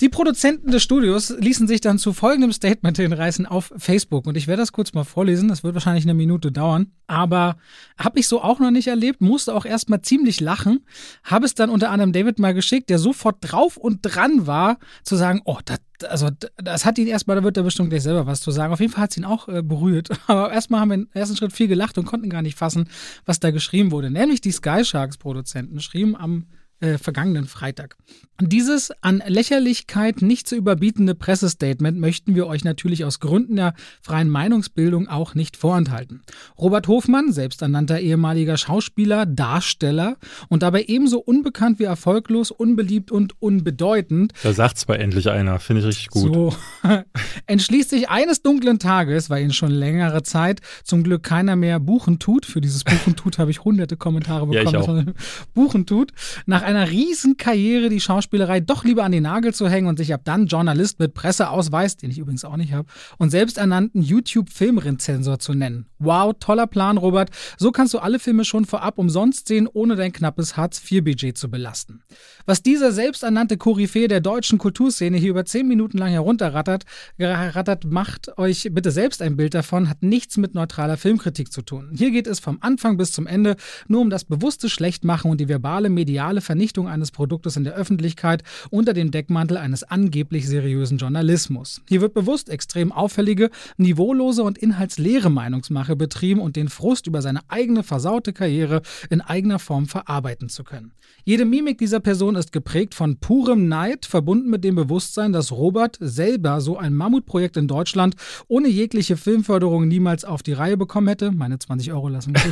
Die Produzenten des Studios ließen sich dann zu folgendem Statement hinreißen auf Facebook und ich werde das kurz mal vorlesen, das wird wahrscheinlich eine Minute dauern, aber habe ich so auch noch nicht erlebt, musste auch erstmal ziemlich lachen, habe es dann unter anderem David mal geschickt, der sofort drauf und dran war, zu sagen, oh, das, also das hat ihn erstmal, da wird er bestimmt gleich selber was zu sagen. Auf jeden Fall hat es ihn auch äh, berührt. <laughs> Aber erstmal haben wir im ersten Schritt viel gelacht und konnten gar nicht fassen, was da geschrieben wurde. Nämlich die Sky Sharks Produzenten schrieben am äh, vergangenen Freitag. Dieses an Lächerlichkeit nicht zu überbietende Pressestatement möchten wir euch natürlich aus Gründen der freien Meinungsbildung auch nicht vorenthalten. Robert Hofmann, selbsternannter ehemaliger Schauspieler, Darsteller und dabei ebenso unbekannt wie erfolglos, unbeliebt und unbedeutend. Da sagt zwar endlich einer, finde ich richtig gut. So, <laughs> entschließt sich eines dunklen Tages, weil ihn schon längere Zeit zum Glück keiner mehr buchen tut. Für dieses Buchen tut habe ich hunderte Kommentare bekommen. Ja, ich auch. <laughs> Buchen tut. Nach einer riesen Karriere die Schauspielerei doch lieber an den Nagel zu hängen und sich ab dann Journalist mit Presseausweis, den ich übrigens auch nicht habe, und selbsternannten YouTube-Filmrezensor zu nennen. Wow, toller Plan, Robert. So kannst du alle Filme schon vorab umsonst sehen, ohne dein knappes Hartz-IV-Budget zu belasten. Was dieser selbsternannte Koryphäe der deutschen Kulturszene hier über zehn Minuten lang herunterrattert, rattert, macht euch bitte selbst ein Bild davon, hat nichts mit neutraler Filmkritik zu tun. Hier geht es vom Anfang bis zum Ende nur um das bewusste Schlechtmachen und die verbale mediale Vernichtung eines Produktes in der Öffentlichkeit unter dem Deckmantel eines angeblich seriösen Journalismus. Hier wird bewusst extrem auffällige, niveaulose und inhaltsleere Meinungsmache betrieben und den Frust über seine eigene versaute Karriere in eigener Form verarbeiten zu können. Jede Mimik dieser Person ist geprägt von purem Neid, verbunden mit dem Bewusstsein, dass Robert selber so ein Mammutprojekt in Deutschland ohne jegliche Filmförderung niemals auf die Reihe bekommen hätte. Meine 20 Euro lassen <laughs>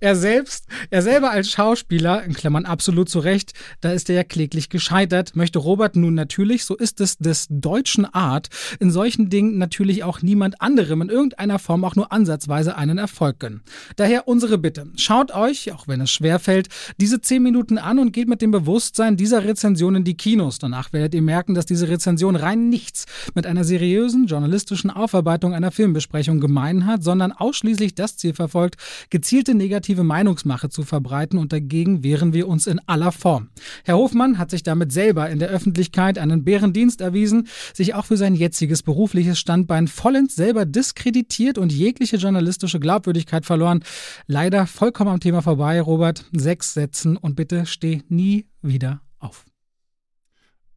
er selbst, er selber als Schauspieler, in Klammern absolut zu Recht, da ist er ja kläglich gescheitert, möchte Robert nun natürlich, so ist es des deutschen Art, in solchen Dingen natürlich auch niemand anderem in irgendeiner Form auch nur ansatzweise einen Erfolg gönnen. Daher unsere Bitte, schaut euch, auch wenn es schwerfällt, diese 10 Minuten an und geht mit dem Bewusstsein dieser Rezension in die Kinos. Danach werdet ihr merken, dass diese Rezension rein nichts mit einer seriösen journalistischen Aufarbeitung einer Filmbesprechung gemein hat, sondern ausschließlich das Ziel verfolgt, gezielte negative Meinungsmache zu verbreiten und dagegen wehren wir uns in aller Form. Herr Hofmann hat sich damit selber in der Öffentlichkeit einen Bärendienst erwiesen, sich auch für sein jetziges berufliches Standbein vollends selber diskreditiert und jegliche journalistische Glaubwürdigkeit verloren. Leider vollkommen am Thema vorbei, Robert. Sechs Sätzen und bitte steh nie wieder auf.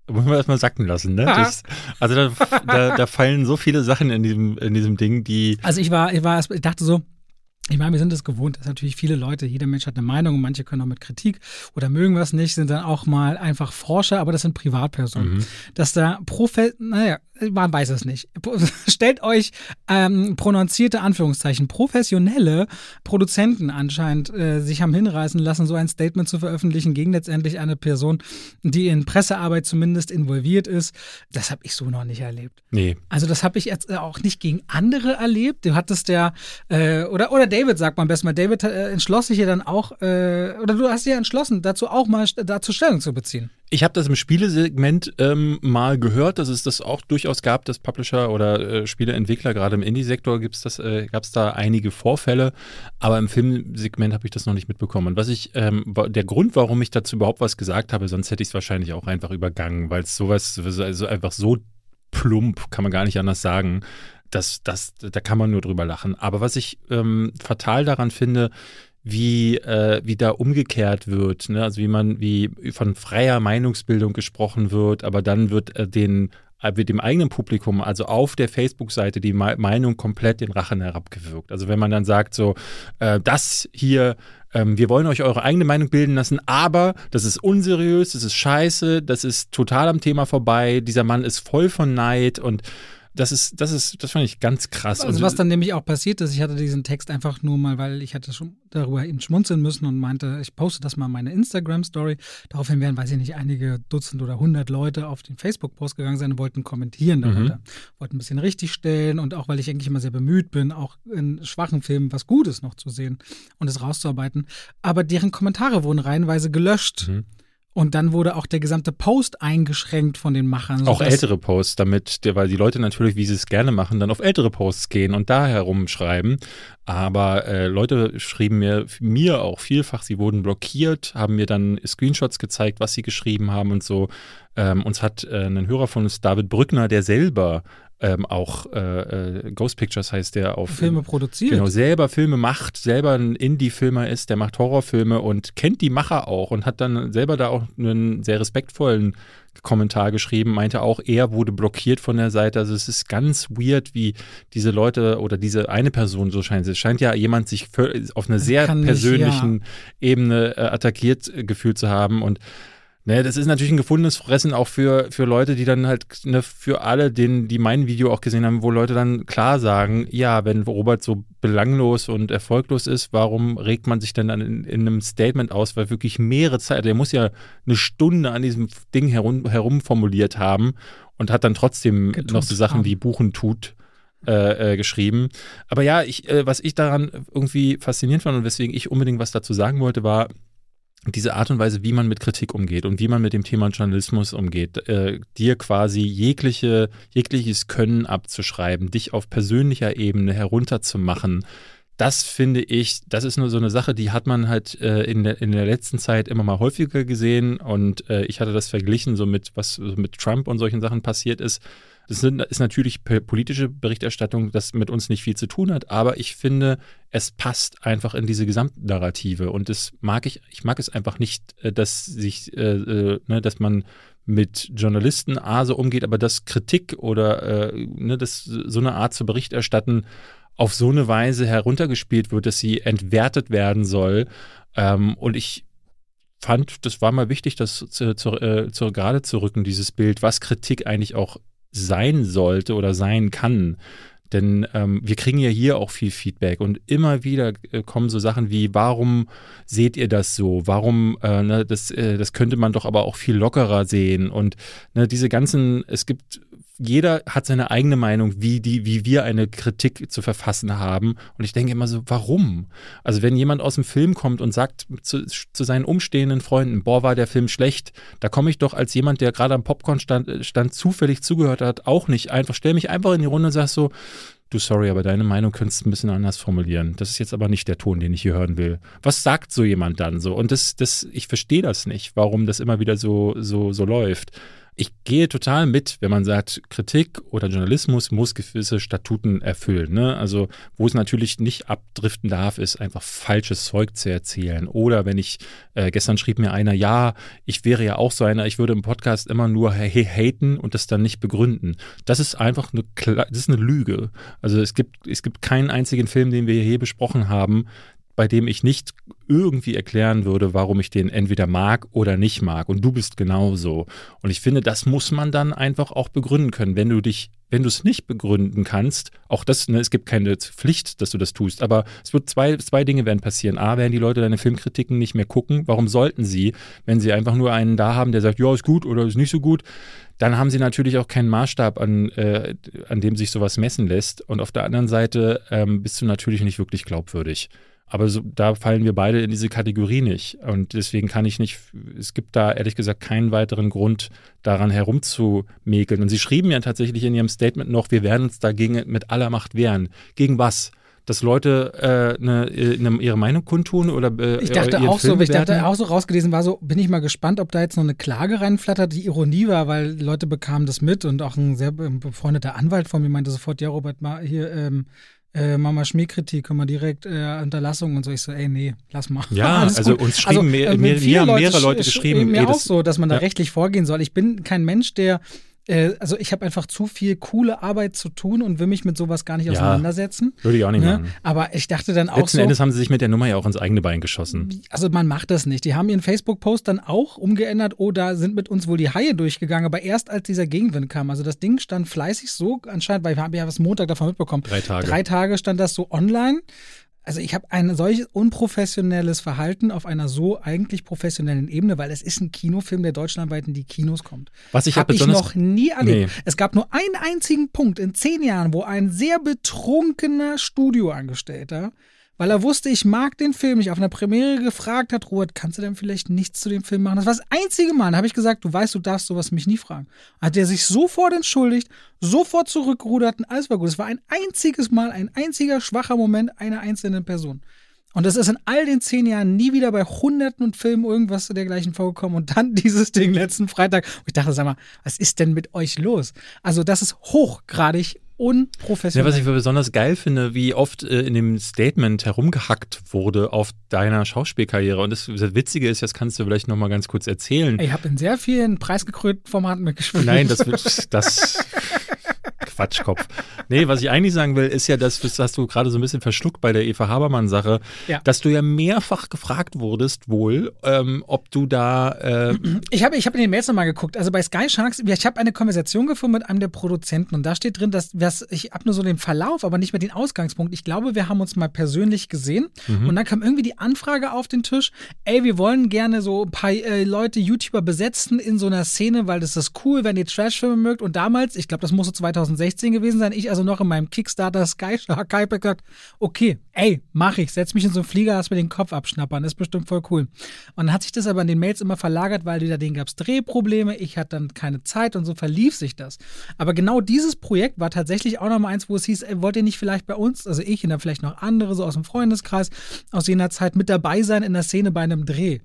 Muss man erstmal sacken lassen, ne? Das, also da, da, da, fallen so viele Sachen in diesem, in diesem Ding, die. Also ich war, ich war, ich dachte so, ich meine, wir sind es gewohnt, dass natürlich viele Leute, jeder Mensch hat eine Meinung und manche können auch mit Kritik oder mögen was nicht, sind dann auch mal einfach Forscher, aber das sind Privatpersonen. Mhm. Dass da Profe, naja, man weiß es nicht. <laughs> Stellt euch ähm, prononzierte Anführungszeichen professionelle Produzenten anscheinend äh, sich haben hinreißen lassen, so ein Statement zu veröffentlichen gegen letztendlich eine Person, die in Pressearbeit zumindest involviert ist. Das habe ich so noch nicht erlebt. Nee. Also das habe ich jetzt auch nicht gegen andere erlebt. Du hattest ja äh, oder oder David sagt man besten mal. David äh, entschloss sich ja dann auch äh, oder du hast dich ja entschlossen, dazu auch mal dazu Stellung zu beziehen. Ich habe das im Spielesegment ähm, mal gehört, dass es das auch durchaus gab, dass Publisher oder äh, Spieleentwickler, gerade im Indie-Sektor äh, gab es da einige Vorfälle, aber im Filmsegment habe ich das noch nicht mitbekommen. Und was ich, ähm, der Grund, warum ich dazu überhaupt was gesagt habe, sonst hätte ich es wahrscheinlich auch einfach übergangen, weil es sowas, also einfach so plump, kann man gar nicht anders sagen, dass das, da kann man nur drüber lachen. Aber was ich ähm, fatal daran finde, wie, äh, wie da umgekehrt wird, ne? also wie man, wie von freier Meinungsbildung gesprochen wird, aber dann wird äh, den äh, wird dem eigenen Publikum, also auf der Facebook-Seite, die Meinung komplett den Rachen herabgewirkt. Also wenn man dann sagt, so, äh, das hier, ähm, wir wollen euch eure eigene Meinung bilden lassen, aber das ist unseriös, das ist scheiße, das ist total am Thema vorbei, dieser Mann ist voll von Neid und Das ist, das ist, das fand ich ganz krass. Also was dann nämlich auch passiert ist, ich hatte diesen Text einfach nur mal, weil ich hatte schon darüber eben schmunzeln müssen und meinte, ich poste das mal in meine Instagram-Story. Daraufhin wären, weiß ich nicht, einige Dutzend oder hundert Leute auf den Facebook-Post gegangen sein und wollten kommentieren darunter. Wollten ein bisschen richtigstellen und auch, weil ich eigentlich immer sehr bemüht bin, auch in schwachen Filmen was Gutes noch zu sehen und es rauszuarbeiten. Aber deren Kommentare wurden reihenweise gelöscht. Mhm. Und dann wurde auch der gesamte Post eingeschränkt von den Machern. Auch ältere Posts, damit, weil die Leute natürlich, wie sie es gerne machen, dann auf ältere Posts gehen und da herumschreiben. Aber äh, Leute schrieben mir, mir auch vielfach, sie wurden blockiert, haben mir dann Screenshots gezeigt, was sie geschrieben haben und so. Ähm, uns hat äh, ein Hörer von uns, David Brückner, der selber ähm, auch äh, äh, Ghost Pictures heißt der auf Filme produziert. Genau, selber Filme macht, selber ein Indie-Filmer ist, der macht Horrorfilme und kennt die Macher auch und hat dann selber da auch einen sehr respektvollen Kommentar geschrieben, meinte auch, er wurde blockiert von der Seite. Also es ist ganz weird, wie diese Leute oder diese eine Person so scheint. Es scheint ja jemand sich auf einer sehr Kann nicht, persönlichen Ebene äh, attackiert äh, gefühlt zu haben und Ne, das ist natürlich ein gefundenes Fressen auch für, für Leute, die dann halt, ne, für alle, denen, die mein Video auch gesehen haben, wo Leute dann klar sagen, ja, wenn Robert so belanglos und erfolglos ist, warum regt man sich denn dann in, in einem Statement aus, weil wirklich mehrere Zeit, der muss ja eine Stunde an diesem Ding herum, herumformuliert haben und hat dann trotzdem Getut noch so Sachen wie Buchen tut. Äh, äh, geschrieben. Aber ja, ich, äh, was ich daran irgendwie faszinierend fand und weswegen ich unbedingt was dazu sagen wollte, war, diese Art und Weise, wie man mit Kritik umgeht und wie man mit dem Thema Journalismus umgeht, äh, dir quasi jegliche, jegliches Können abzuschreiben, dich auf persönlicher Ebene herunterzumachen, das finde ich, das ist nur so eine Sache, die hat man halt äh, in, der, in der letzten Zeit immer mal häufiger gesehen und äh, ich hatte das verglichen so mit, was so mit Trump und solchen Sachen passiert ist. Das ist natürlich politische Berichterstattung, das mit uns nicht viel zu tun hat, aber ich finde, es passt einfach in diese Gesamtnarrative und das mag ich, ich mag es einfach nicht, äh, dass sich, äh, äh, ne, dass man mit Journalisten A so umgeht, aber dass Kritik oder äh, ne, das, so eine Art zu Bericht erstatten auf so eine Weise heruntergespielt wird, dass sie entwertet werden soll. Ähm, und ich fand, das war mal wichtig, das zu, zu, äh, zu, gerade zu rücken, dieses Bild, was Kritik eigentlich auch sein sollte oder sein kann. Denn ähm, wir kriegen ja hier auch viel Feedback und immer wieder äh, kommen so Sachen wie, warum seht ihr das so? Warum, äh, ne, das, äh, das könnte man doch aber auch viel lockerer sehen. Und ne, diese ganzen, es gibt, jeder hat seine eigene Meinung, wie, die, wie wir eine Kritik zu verfassen haben. Und ich denke immer so, warum? Also wenn jemand aus dem Film kommt und sagt zu, zu seinen umstehenden Freunden, boah, war der Film schlecht, da komme ich doch als jemand, der gerade am Popcorn stand, stand, zufällig zugehört hat, auch nicht einfach, stell mich einfach in die Runde und sag so, du sorry, aber deine Meinung könntest du ein bisschen anders formulieren. Das ist jetzt aber nicht der Ton, den ich hier hören will. Was sagt so jemand dann so? Und das, das, ich verstehe das nicht, warum das immer wieder so, so, so läuft. Ich gehe total mit, wenn man sagt, Kritik oder Journalismus muss gewisse Statuten erfüllen. Ne? Also, wo es natürlich nicht abdriften darf, ist einfach falsches Zeug zu erzählen. Oder wenn ich, äh, gestern schrieb mir einer, ja, ich wäre ja auch so einer, ich würde im Podcast immer nur haten und das dann nicht begründen. Das ist einfach eine, das ist eine Lüge. Also, es gibt, es gibt keinen einzigen Film, den wir hier besprochen haben, bei dem ich nicht irgendwie erklären würde, warum ich den entweder mag oder nicht mag. Und du bist genauso. Und ich finde, das muss man dann einfach auch begründen können. Wenn du dich, wenn du es nicht begründen kannst, auch das, ne, es gibt keine Pflicht, dass du das tust, aber es wird zwei, zwei Dinge werden passieren. A, werden die Leute deine Filmkritiken nicht mehr gucken. Warum sollten sie, wenn sie einfach nur einen da haben, der sagt, ja, ist gut oder ist nicht so gut? Dann haben sie natürlich auch keinen Maßstab, an, äh, an dem sich sowas messen lässt. Und auf der anderen Seite ähm, bist du natürlich nicht wirklich glaubwürdig. Aber so, da fallen wir beide in diese Kategorie nicht. Und deswegen kann ich nicht, es gibt da ehrlich gesagt keinen weiteren Grund, daran herumzumäkeln. Und Sie schrieben ja tatsächlich in Ihrem Statement noch, wir werden uns dagegen mit aller Macht wehren. Gegen was? Dass Leute äh, ne, ne, ihre Meinung kundtun oder äh, Ich dachte ihren auch Film so, ich dachte auch so rausgelesen war so, bin ich mal gespannt, ob da jetzt noch eine Klage reinflattert. Die Ironie war, weil Leute bekamen das mit und auch ein sehr befreundeter Anwalt von mir meinte sofort, ja Robert, mal hier, ähm, äh, Mama Schmähkritik, können wir direkt äh, Unterlassung und so. Ich so, ey, nee, lass mal. Ja, <laughs> also gut. uns schrieben mehr- äh, mehr- Leute mehrere Leute sch- geschrieben, Mir ey, auch so, dass man da ja. rechtlich vorgehen soll. Ich bin kein Mensch, der äh, also ich habe einfach zu viel coole Arbeit zu tun und will mich mit sowas gar nicht Ja. auseinandersetzen. Würde ich auch nicht Ne? machen. Aber ich dachte dann auch Letzten so, Endes haben sie sich mit der Nummer ja auch ins eigene Bein geschossen. also man macht das nicht. Die haben ihren Facebook-Post dann auch umgeändert, oh, da sind mit uns wohl die Haie durchgegangen, aber erst als dieser Gegenwind kam. Also das Ding stand fleißig so anscheinend, weil wir haben ja was Montag davon mitbekommen. Drei Tage. Drei Tage stand das so online. Also ich habe ein solches unprofessionelles Verhalten auf einer so eigentlich professionellen Ebene, weil es ist ein Kinofilm, der deutschlandweit in die Kinos kommt. Was ich Habe ich noch nie erlebt. Nee. Es gab nur einen einzigen Punkt in zehn Jahren, wo ein sehr betrunkener Studioangestellter, weil er wusste, ich mag den Film, mich auf einer Premiere gefragt hat, Robert, kannst du denn vielleicht nichts zu dem Film machen? Das war das einzige Mal. Da habe ich gesagt, du weißt, du darfst sowas mich nie fragen. Hat er sich sofort entschuldigt, sofort zurückgerudert und alles war gut. Es war ein einziges Mal, ein einziger schwacher Moment einer einzelnen Person. Und das ist in all den zehn Jahren nie wieder bei hunderten und Filmen irgendwas dergleichen vorgekommen. Und dann <laughs> dieses Ding letzten Freitag. Und ich dachte, sag mal, was ist denn mit euch los? Also, das ist hochgradig Ja, unprofessionell. was ich besonders geil finde, wie oft äh, in dem Statement herumgehackt wurde auf deiner Schauspielkarriere. Und das, das Witzige ist, das kannst du vielleicht noch mal ganz kurz erzählen. ich habe in sehr vielen preisgekrönten Formaten mitgespielt. Nein, das wird <laughs> das Quatschkopf. Nee, was ich eigentlich sagen will, ist ja, dass das hast du gerade so ein bisschen verschluckt bei der Eva Habermann-Sache, Ja. dass du ja mehrfach gefragt wurdest, wohl, ähm, ob du da äh, Ich habe ich hab in den Mails nochmal geguckt. Also bei Sky Sharks, ich habe eine Konversation gefunden mit einem der Produzenten und da steht drin, dass was, ich habe nur so den Verlauf, aber nicht mehr den Ausgangspunkt. Ich glaube, wir haben uns mal persönlich gesehen und dann kam irgendwie die Anfrage auf den Tisch, ey, wir wollen gerne so ein paar äh, Leute, YouTuber besetzen in so einer Szene, weil das ist cool, wenn ihr Trashfilme mögt. Und damals, ich glaube, das musste 2016 gewesen sein, ich also noch in meinem Kickstarter Sky Shark Hype gesagt, okay, ey, mach ich, setz mich in so einen Flieger, lass mir den Kopf abschnappern, ist bestimmt voll cool. Und dann hat sich das aber in den Mails immer verlagert, weil wieder denen gab es Drehprobleme, ich hatte dann keine Zeit und so verlief sich das. Aber genau dieses Projekt war tatsächlich auch nochmal eins, wo es hieß, ey, wollt ihr nicht vielleicht bei uns, also ich und dann vielleicht noch andere so aus dem Freundeskreis aus jener Zeit mit dabei sein in der Szene bei einem Dreh.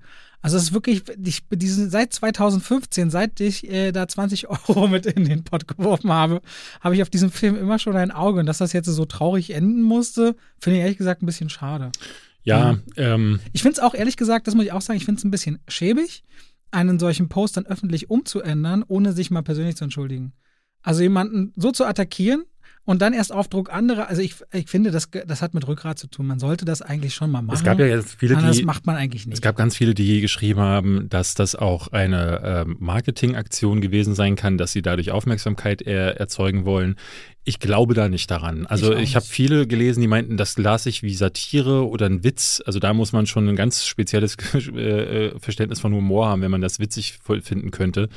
Also es ist wirklich, ich diesen, seit 2015, seit ich äh, da 20 Euro mit in den Pott geworfen habe, habe ich auf diesem Film immer schon ein Auge. Und dass das jetzt so traurig enden musste, finde ich ehrlich gesagt ein bisschen schade. ja, ähm, Ich finde es auch ehrlich gesagt, das muss ich auch sagen, ich finde es ein bisschen schäbig, einen solchen Post dann öffentlich umzuändern, ohne sich mal persönlich zu entschuldigen. Also jemanden so zu attackieren und dann erst auf Druck anderer, also ich, ich finde, das, das hat mit Rückgrat zu tun. Man sollte das eigentlich schon mal machen. es gab ja jetzt viele, Aber das die macht man eigentlich Es nicht. gab ganz viele, die geschrieben haben, dass das auch eine ähm, Marketingaktion gewesen sein kann, dass sie dadurch Aufmerksamkeit er, erzeugen wollen. Ich glaube da nicht daran. Also Ich ich, habe viele gelesen, die meinten, das las ich wie Satire oder ein Witz. Also da muss man schon ein ganz spezielles äh, <laughs> äh, Verständnis von Humor haben, wenn man das witzig finden könnte.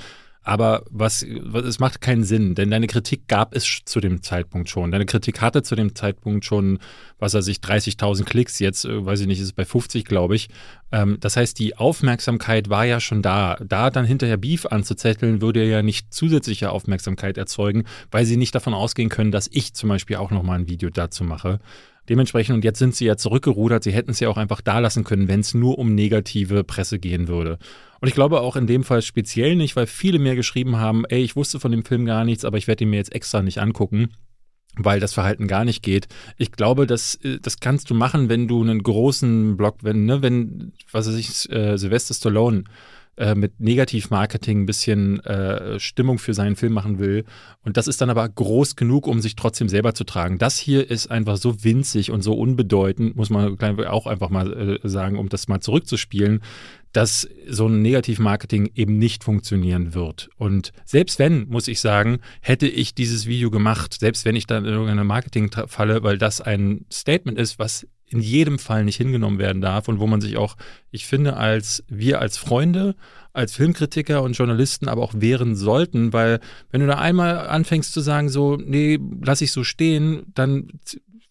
Aber was, was, es macht keinen Sinn, denn deine Kritik gab es zu dem Zeitpunkt schon. Deine Kritik hatte zu dem Zeitpunkt schon, was weiß ich, 30.000 Klicks. Jetzt, äh, weiß ich nicht, ist es bei 50, glaube ich. Ähm, das heißt, die Aufmerksamkeit war ja schon da. Da dann hinterher Beef anzuzetteln, würde ja nicht zusätzliche Aufmerksamkeit erzeugen, weil sie nicht davon ausgehen können, dass ich zum Beispiel auch nochmal ein Video dazu mache. Dementsprechend, und jetzt sind sie ja zurückgerudert, sie hätten es ja auch einfach da lassen können, wenn es nur um negative Presse gehen würde. Und ich glaube auch in dem Fall speziell nicht, weil viele mir geschrieben haben, ey, ich wusste von dem Film gar nichts, aber ich werde ihn mir jetzt extra nicht angucken weil das Verhalten gar nicht geht. Ich glaube, das, äh, das kannst du machen, wenn du einen großen Blog, wenn, ne, wenn, was weiß ich, äh, Sylvester Stallone äh, mit Negativmarketing ein bisschen äh, Stimmung für seinen Film machen will. Und das ist dann aber groß genug, um sich trotzdem selber zu tragen. Das hier ist einfach so winzig und so unbedeutend, muss man auch einfach mal äh, sagen, um das mal zurückzuspielen, dass so ein Negativmarketing eben nicht funktionieren wird. Und selbst wenn, muss ich sagen, hätte ich dieses Video gemacht, selbst wenn ich dann in irgendeine Marketing falle, weil das ein Statement ist, was in jedem Fall nicht hingenommen werden darf und wo man sich auch, ich finde, als wir als Freunde, als Filmkritiker und Journalisten aber auch wehren sollten, weil wenn du da einmal anfängst zu sagen, so, nee, lass ich so stehen, dann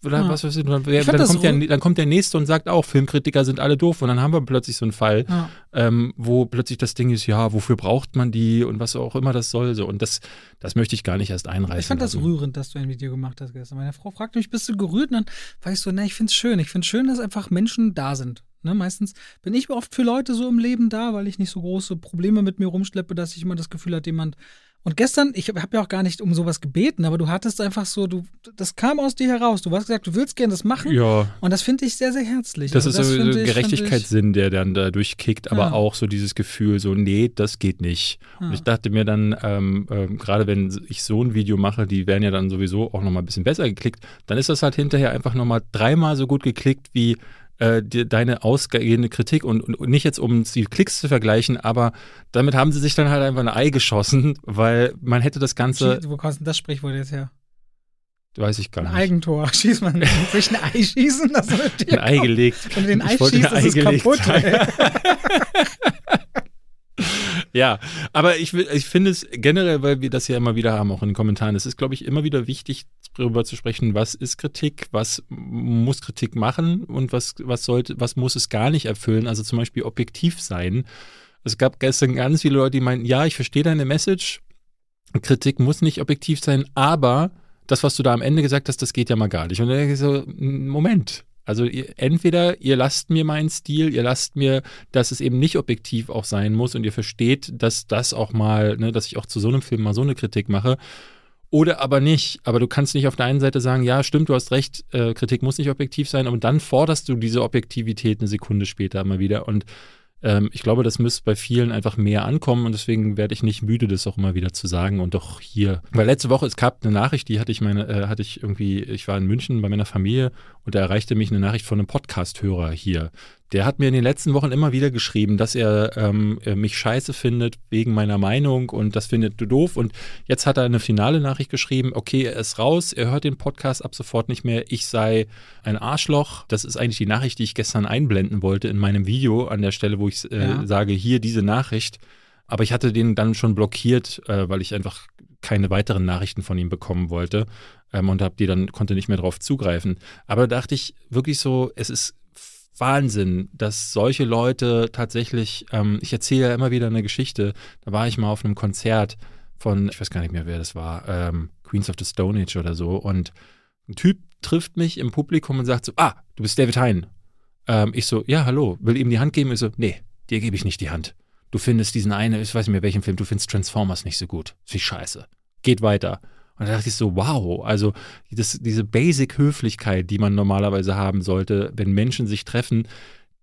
oder Ja. was weiß ich, dann, dann, kommt der, so- dann kommt der Nächste und sagt auch, Filmkritiker sind alle doof und dann haben wir plötzlich so einen Fall, Ja. ähm, wo plötzlich das Ding ist, ja, wofür braucht man die und was auch immer das soll. So. Und das, das möchte ich gar nicht erst einreißen. Ich fand das lassen. rührend, dass du ein Video gemacht hast gestern. Meine Frau fragte mich, bist du gerührt? Und dann war ich so, ne, ich find's schön. Ich find's schön, dass einfach Menschen da sind. Ne, meistens bin ich oft für Leute so im Leben da, weil ich nicht so große Probleme mit mir rumschleppe, dass ich immer das Gefühl habe, jemand Und gestern, ich habe ja auch gar nicht um sowas gebeten, aber du hattest einfach so, du, das kam aus dir heraus. Du hast gesagt, du willst gerne das machen. Ja. Und das finde ich sehr, sehr herzlich. Das Also ist so ich- Gerechtigkeitssinn, der dann da durchkickt, aber Ja. auch so dieses Gefühl, so, nee, das geht nicht. Und Ja. ich dachte mir dann, ähm, ähm, gerade wenn ich so ein Video mache, die werden ja dann sowieso auch nochmal ein bisschen besser geklickt, dann ist das halt hinterher einfach nochmal dreimal so gut geklickt wie äh, die, deine ausgehende Kritik und, und, und nicht jetzt, um die Klicks zu vergleichen, aber damit haben sie sich dann halt einfach ein Ei geschossen, <laughs> weil man hätte das Ganze, Wo kommt denn das Sprichwort jetzt her? weiß ich gar Ein nicht, Eigentor. <laughs> Schießt man sich ein Ei schießen? Das wird <laughs> ein Ei gelegt. Wenn du den Ei schießt, ein ist es Ei gelegt kaputt. Ja, aber ich, will- ich finde es generell, weil wir das ja immer wieder haben, auch in den Kommentaren, es ist, glaube ich, immer wieder wichtig, darüber zu sprechen, was ist Kritik, was muss Kritik machen und was, was sollte, was muss es gar nicht erfüllen. Also zum Beispiel objektiv sein. Es gab gestern ganz viele Leute, die meinten, ja, ich verstehe deine Message. Kritik muss nicht objektiv sein, aber das, was du da am Ende gesagt hast, das geht ja mal gar nicht. Und dann denke ich so, Moment. Also ihr, entweder ihr lasst mir meinen Stil, ihr lasst mir, dass es eben nicht objektiv auch sein muss und ihr versteht, dass das auch mal, ne, dass ich auch zu so einem Film mal so eine Kritik mache. Oder aber nicht. Aber du kannst nicht auf der einen Seite sagen, ja, stimmt, du hast recht, äh, Kritik muss nicht objektiv sein, aber dann forderst du diese Objektivität eine Sekunde später immer wieder. Und ähm, ich glaube, das müsste bei vielen einfach mehr ankommen und deswegen werde ich nicht müde, das auch immer wieder zu sagen und doch hier. Weil letzte Woche, es gab eine Nachricht, die hatte ich meine, äh, hatte ich irgendwie, ich war in München bei meiner Familie und da erreichte mich eine Nachricht von einem Podcast-Hörer hier. Der hat mir in den letzten Wochen immer wieder geschrieben, dass er ähm, äh, mich scheiße findet wegen meiner Meinung und das findet du doof. Und jetzt hat er eine finale Nachricht geschrieben, okay, er ist raus, er hört den Podcast ab sofort nicht mehr, ich sei ein Arschloch. Das ist eigentlich die Nachricht, die ich gestern einblenden wollte in meinem Video an der Stelle, wo ich äh, Ja. sage, hier diese Nachricht. Aber ich hatte den dann schon blockiert, äh, weil ich einfach keine weiteren Nachrichten von ihm bekommen wollte ähm, und hab die dann konnte nicht mehr drauf zugreifen. Aber da dachte ich wirklich so, es ist Wahnsinn, dass solche Leute tatsächlich, ähm, ich erzähle ja immer wieder eine Geschichte, da war ich mal auf einem Konzert von, ich weiß gar nicht mehr, wer das war, ähm, Queens of the Stone Age oder so und ein Typ trifft mich im Publikum und sagt so, ah, du bist David Hein. Ähm, ich so, ja, hallo, will ihm die Hand geben? Ich so, nee, dir gebe ich nicht die Hand. Du findest diesen einen, ich weiß nicht mehr welchen Film, du findest Transformers nicht so gut. Ist wie scheiße. Geht weiter. Und da dachte ich so, wow, also das, diese Basic-Höflichkeit, die man normalerweise haben sollte, wenn Menschen sich treffen,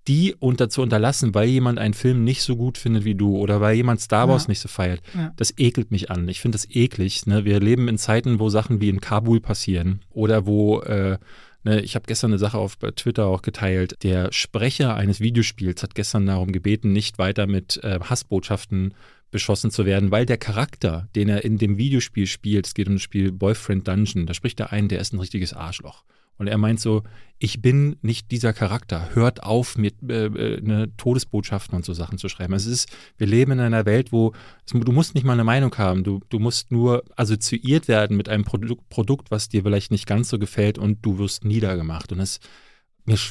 die unter zu unterlassen, weil jemand einen Film nicht so gut findet wie du oder weil jemand Star Wars Ja. nicht so feiert, Ja. das ekelt mich an. Ich finde das eklig. Ne? Wir leben in Zeiten, wo Sachen wie in Kabul passieren oder wo, äh, ne, ich habe gestern eine Sache auf Twitter auch geteilt. Der Sprecher eines Videospiels hat gestern darum gebeten, nicht weiter mit äh, Hassbotschaften beschossen zu werden, weil der Charakter, den er in dem Videospiel spielt, es geht um das Spiel Boyfriend Dungeon, da spricht er einen, der ist ein richtiges Arschloch. Und er meint so, ich bin nicht dieser Charakter. Hört auf, mir äh, äh, ne, Todesbotschaften und so Sachen zu schreiben. Es ist, wir leben in einer Welt, wo es, du musst nicht mal eine Meinung haben. Du, du musst nur assoziiert werden mit einem Produkt, Produkt, was dir vielleicht nicht ganz so gefällt und du wirst niedergemacht. Und es,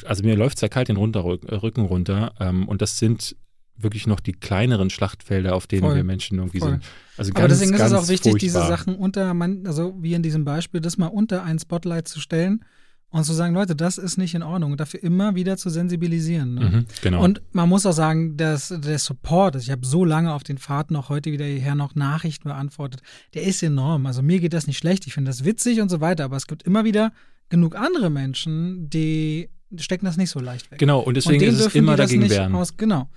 also mir läuft es ja kalt den runter, Rücken runter. Ähm, und das sind wirklich noch die kleineren Schlachtfelder, auf denen Voll, wir Menschen irgendwie voll. sind. Also Aber ganz, deswegen ist ganz es auch wichtig, diese furchtbar. Sachen unter, man, also wie in diesem Beispiel, das mal unter ein Spotlight zu stellen und zu sagen, Leute, das ist nicht in Ordnung und dafür immer wieder zu sensibilisieren. Ne? Mhm, genau. Und man muss auch sagen, dass der Support, also ich habe so lange auf den Fahrten auch heute wieder hierher noch Nachrichten beantwortet, der ist enorm. Also mir geht das nicht schlecht, ich finde das witzig und so weiter, aber es gibt immer wieder genug andere Menschen, die stecken das nicht so leicht weg. genau, und deswegen und ist es immer dagegen nicht wehren. Aus, genau.